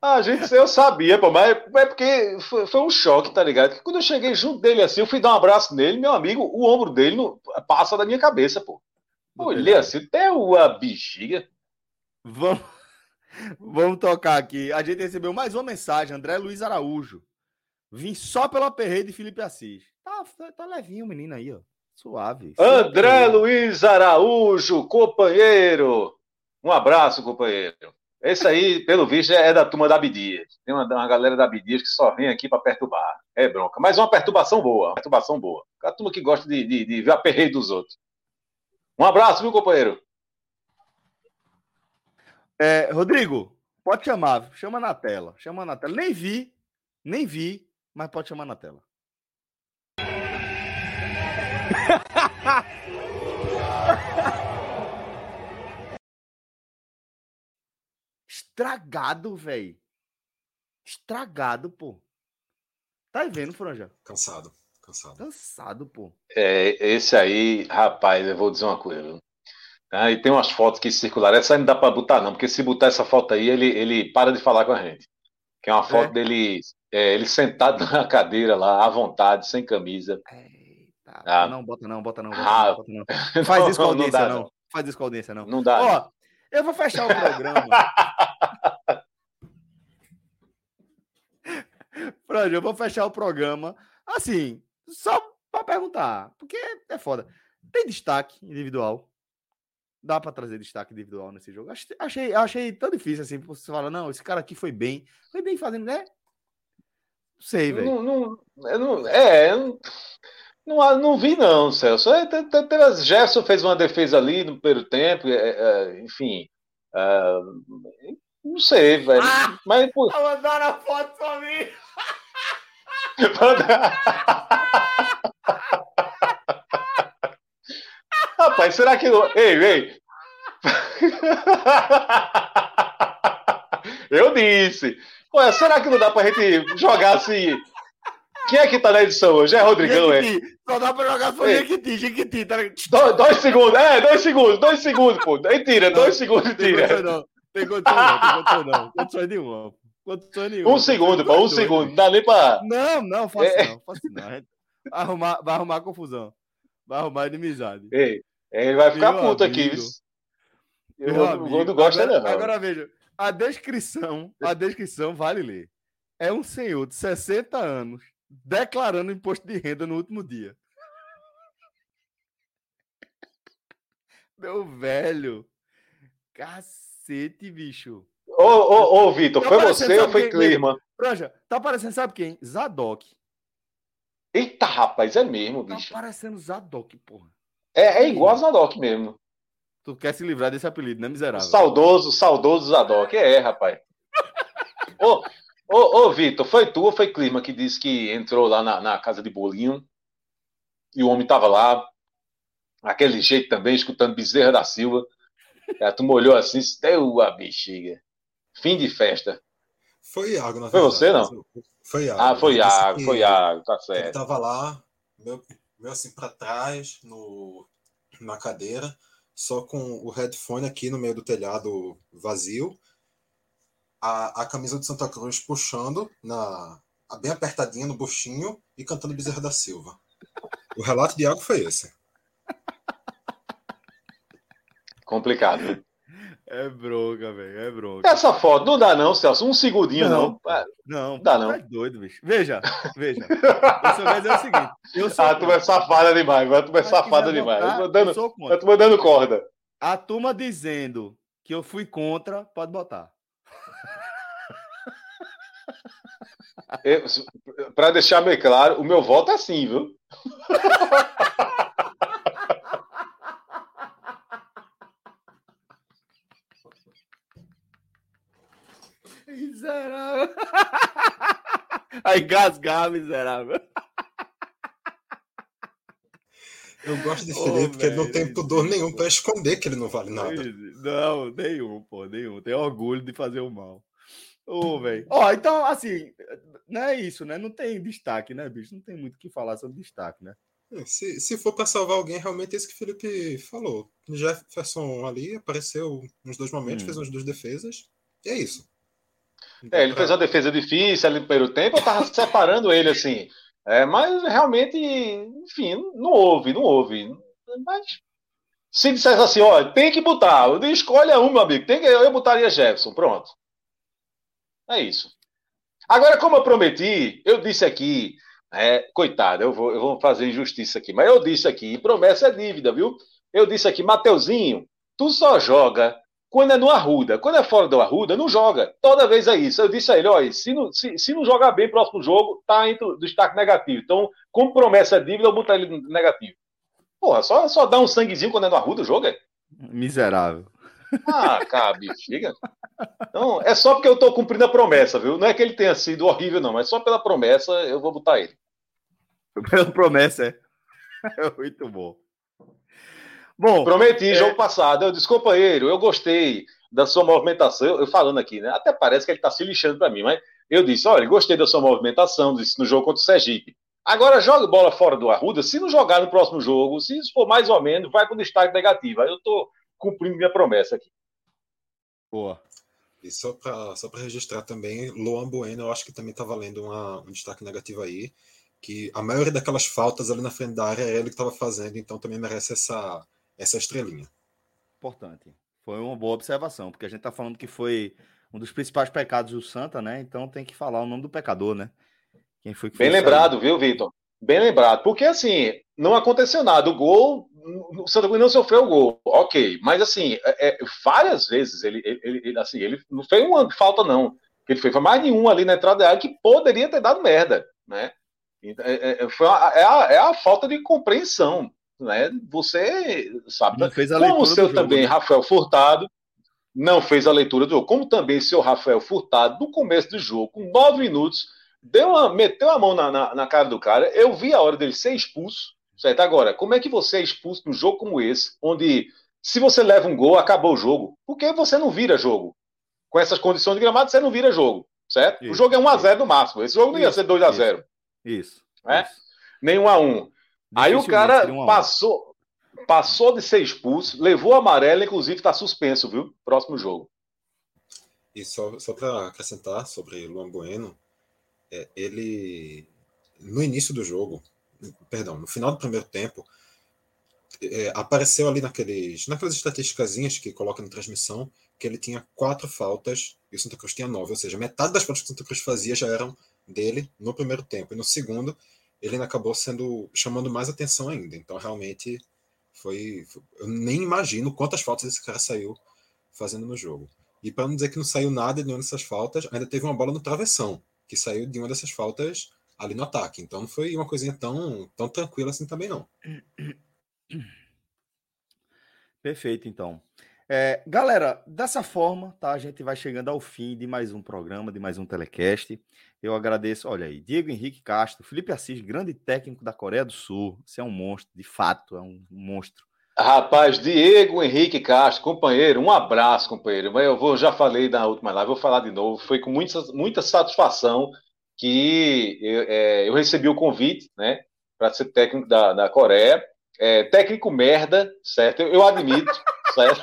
Ah, gente, eu sabia, pô, mas é porque foi, foi um choque, tá ligado? Que quando eu cheguei junto dele assim, eu fui dar um abraço nele, meu amigo, o ombro dele não, passa da minha cabeça, pô. Olhei assim, até uma bexiga. Vamos... Vamos tocar aqui. A gente recebeu mais uma mensagem, André Luiz Araújo. Vim só pelo aperreio de Felipe Assis. Tá, tá levinho o menino aí, ó. Suave. André. Luiz Araújo, companheiro. Um abraço, companheiro. Esse aí, pelo visto, é da turma da Abdias. Tem uma, uma galera da Abdias que só vem aqui para perturbar. É bronca. Mas uma perturbação boa. Uma perturbação boa. A turma que gosta de, de, de ver a perreio dos outros. Um abraço, viu, companheiro? É, Rodrigo, pode chamar. Chama na tela. Chama na tela. Nem vi, nem vi, mas pode chamar na tela. Estragado, velho. Estragado, pô. Tá aí vendo, Franja? Cansado, cansado. Cansado, pô. É, esse aí, rapaz, eu vou dizer uma coisa. viu? Ah, e tem umas fotos que circularam. Essa aí não dá para botar, não, porque se botar essa foto aí, ele, ele para de falar com a gente. Que é uma foto É? dele, é, ele sentado na cadeira lá, à vontade, sem camisa. Eita. Ah. Não, bota não, bota não, bota Ah. não, bota não. Faz isso com a audiência, dá, não. não. Faz isso com a audiência, não. Não dá. Ó, eu vou fechar o programa. Franja, eu vou fechar o programa Assim, só para perguntar, porque é foda. Tem destaque individual? Dá para trazer destaque individual nesse jogo? Achei, achei tão difícil assim, você fala, não, esse cara aqui foi bem, foi bem fazendo, né? Não sei, velho. Não, não, não, é, não, não vi não, Celso. É, Gerson fez uma defesa ali no primeiro tempo, é, é, enfim. Não sei, velho. Ah, Mas, pô... Mandaram a foto pra mim. Rapaz, será que. Ei, ei! Eu disse. Ué, será que não dá pra gente jogar assim? Quem é que tá na edição hoje? É Rodrigão, é? Só dá pra jogar só Jequiti, Jequiti. Tá... Dois, dois segundos, é, dois segundos, dois segundos, pô. Aí tira, dois segundos e tira. Não, tem condição não, tem condição não. Condições nenhuma. Condições nenhuma. Um segundo, pô, um segundo. Não dá nem pra. Não, não, faço é. não, faço não. Vai arrumar, vai arrumar confusão. Vai arrumar inimizade. Ei, ele vai ficar Meu puto amigo. aqui. Eu, o não gosta, agora, não. Agora veja, a descrição, a descrição vale ler. É um senhor de 60 anos declarando imposto de renda no último dia. Meu velho. Cacete, bicho. Ô, ô, ô, Vitor, tá foi você ou foi Clima? Franja, tá parecendo, sabe quem? Zadok. Eita, rapaz, é mesmo, tá bicho. Tá parecendo Zadok, porra. É, é igual a Zadok mesmo. Tu quer se livrar desse apelido, né, miserável? O saudoso, saudoso Zadok. É, rapaz. ô, ô, ô Vitor, foi tu ou foi Clima que disse que entrou lá na, na casa de bolinho e o homem tava lá, aquele jeito também, escutando Bezerra da Silva. Aí tu molhou assim, deu a bexiga. Fim de festa. Foi Iago, na verdade. Foi você, não? Foi Iago. Ah, foi Iago, foi Iago, tá certo. Ele tava lá, meu, meu assim para trás, no, na cadeira, só com o headphone aqui no meio do telhado vazio, a, a camisa de Santa Cruz puxando, na bem apertadinha no buchinho e cantando Bezerra da Silva. O relato de Iago foi esse. Complicado. É bronca, velho. É bronca. Essa foto não dá, não, Celso. Um segundinho, não. Não, não dá, não. É doido, bicho. Veja, veja. Eu só dizer o seguinte. Eu sou a turma é safada demais. A turma é safada demais. Botar, eu tô dando, eu tô mandando corda. A turma dizendo que eu fui contra, pode botar. Para deixar bem claro, o meu voto é sim, viu? Miserável. Aí gasgar, miserável. Eu gosto de Felipe oh, porque ele não tem pudor nenhum para esconder que ele não vale nada. Não, nenhum, pô, nenhum. Tem orgulho de fazer o mal. Ô, oh, velho. Ó, então, assim, não é isso, né? Não tem destaque, né, bicho? Não tem muito o que falar sobre destaque, né? É, se, se for para salvar alguém, realmente é isso que o Felipe falou. Jefferson ali apareceu nos dois momentos, hum. fez umas duas defesas. E é isso. É, ele fez uma defesa difícil ali no primeiro tempo, eu tava separando ele assim. É, mas realmente, enfim, não houve, não houve. Mas se dissesse assim, ó, tem que botar, escolha um, meu amigo, tem que, eu botaria Jefferson, pronto. É isso. Agora, como eu prometi, eu disse aqui, é, coitado, eu vou, eu vou fazer injustiça aqui, mas eu disse aqui, promessa é dívida, viu? Eu disse aqui, Mateuzinho, tu só joga quando é no Arruda. Quando é fora do Arruda, não joga. Toda vez é isso. Eu disse a ele, olha, se não, se, se não jogar bem próximo jogo, tá entre o destaque negativo. Então, como promessa é dívida, eu botar ele negativo. Porra, só, só dá um sanguezinho quando é no Arruda o jogo, é? Miserável. Ah, cabe, chega. Então, é só porque eu tô cumprindo a promessa, viu? Não é que ele tenha sido horrível, não, mas só pela promessa eu vou botar ele. Pela promessa, é. É muito bom. Bom, prometi é... jogo passado. Eu disse, companheiro, eu gostei da sua movimentação. Eu, falando aqui, né? Até parece que ele está se lixando para mim, mas eu disse, olha, gostei da sua movimentação, disse no jogo contra o Sergipe. Agora joga bola fora do Arruda. Se não jogar no próximo jogo, se isso for mais ou menos, vai com destaque negativo. Aí eu estou cumprindo minha promessa aqui. Boa. E só para só registrar também, Luan Bueno, eu acho que também está valendo uma, um destaque negativo aí. Que a maioria daquelas faltas ali na frente da área é ele que estava fazendo, então também merece essa, essa estrelinha. Importante. Foi uma boa observação, porque a gente está falando que foi um dos principais pecados do Santa, né? Então tem que falar o nome do pecador, né? Quem foi que Bem lembrado, viu, Vitor? Bem lembrado. Porque, assim, não aconteceu nada. O gol, o Santa Cruz não sofreu o gol. Ok. Mas, assim, é, é, várias vezes ele, ele, ele, assim, ele não fez uma falta, não. Ele fez mais nenhum ali na entrada da área que poderia ter dado merda, né? É, é, é foi uma, é, a, é a falta de compreensão, né? Você sabe, não fez a como o seu jogo, também, né? Rafael Furtado, não fez a leitura do jogo, como também seu Rafael Furtado, no começo do jogo, com nove minutos, deu uma, meteu a mão na, na, na, cara do cara. Eu vi a hora dele ser expulso, certo? Agora, como é que você é expulso num jogo como esse, onde se você leva um gol, acabou o jogo? Porque você não vira jogo. Com essas condições de gramado, você não vira jogo, certo? Isso, o jogo é 1x0 no máximo. Esse jogo não ia ser 2x0. Isso. É? isso. Nem 1x1. Aí o cara passou, passou de ser expulso, levou amarelo, inclusive está suspenso, viu? Próximo jogo. E só, só para acrescentar sobre Luan Bueno, é, ele no início do jogo, perdão, no final do primeiro tempo, é, apareceu ali naqueles, naquelas estatísticas que coloca na transmissão que ele tinha quatro faltas e o Santa Cruz tinha nove, ou seja, metade das faltas que o Santa Cruz fazia já eram dele no primeiro tempo. E no segundo, ele acabou sendo chamando mais atenção ainda. Então, realmente, foi. Eu nem imagino quantas faltas esse cara saiu fazendo no jogo. E para não dizer que não saiu nada de nenhuma dessas faltas, ainda teve uma bola no travessão, que saiu de uma dessas faltas ali no ataque. Então não foi uma coisinha tão, tão tranquila assim também, não. Perfeito, então. É, galera, dessa forma, tá? A gente vai chegando ao fim de mais um programa, de mais um telecast. Eu agradeço, olha aí, Diego Henrique Castro, Felipe Assis, grande técnico da Coreia do Sul. Você é um monstro, de fato, é um monstro. Rapaz, Diego Henrique Castro, companheiro, um abraço, companheiro. Eu vou, já falei na última live, vou falar de novo. Foi com muita, muita satisfação que eu, é, eu recebi o convite, né, para ser técnico da, da Coreia. É, técnico merda, certo? Eu, eu admito, certo?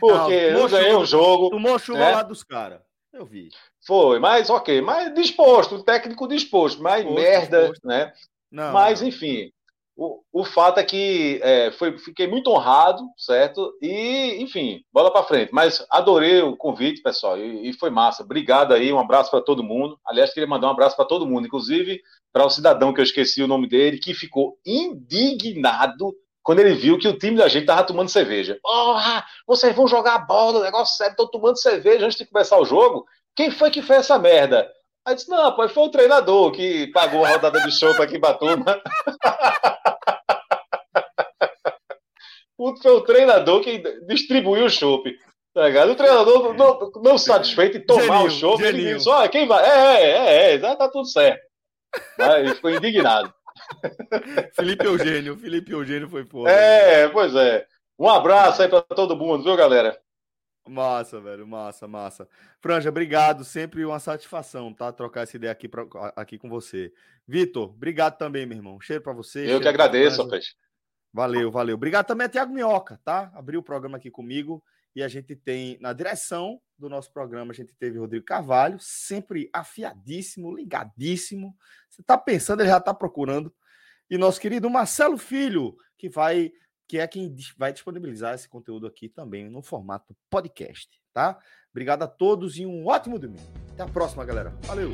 Porque não, eu ganhei um jogo. Tomou chuva né? lá dos caras. Eu vi. Foi, mas ok, mas disposto, técnico disposto, mas disposto, merda, disposto. né? Não, mas não. enfim, o, o fato é que é, foi, fiquei muito honrado, certo? E, enfim, bola para frente. Mas adorei o convite, pessoal, e, e foi massa. Obrigado aí, um abraço para todo mundo. Aliás, queria mandar um abraço para todo mundo, inclusive para o cidadão que eu esqueci o nome dele, que ficou indignado quando ele viu que o time da gente tava tomando cerveja. Porra, vocês vão jogar bola, o negócio sério, estão tomando cerveja antes de começar o jogo. Quem foi que fez essa merda? Aí disse, não, pai, foi o treinador que pagou a rodada de show aqui pra turma. foi o treinador que distribuiu o chopp. Tá ligado? O treinador não, não satisfeito em tomar Geninho, o chopp, ele disse, olha, quem vai? É, é, é, é, tá tudo certo. Aí ficou indignado. Felipe Eugênio, Felipe Eugênio foi foda. É, pois é. Um abraço aí para todo mundo, viu, galera? Massa, velho, massa, massa. Franja, obrigado, sempre uma satisfação, tá? Trocar essa ideia aqui, pra, aqui com você. Vitor, obrigado também, meu irmão. Cheiro para você. Eu que agradeço, Peixe. Valeu, valeu. Obrigado também a Tiago Minhoca, tá? Abriu o programa aqui comigo e a gente tem na direção do nosso programa, a gente teve Rodrigo Carvalho, sempre afiadíssimo, ligadíssimo. Você tá pensando, ele já tá procurando. E nosso querido Marcelo Filho, que vai que é quem vai disponibilizar esse conteúdo aqui também no formato podcast, tá? Obrigado a todos e um ótimo domingo. Até a próxima, galera. Valeu!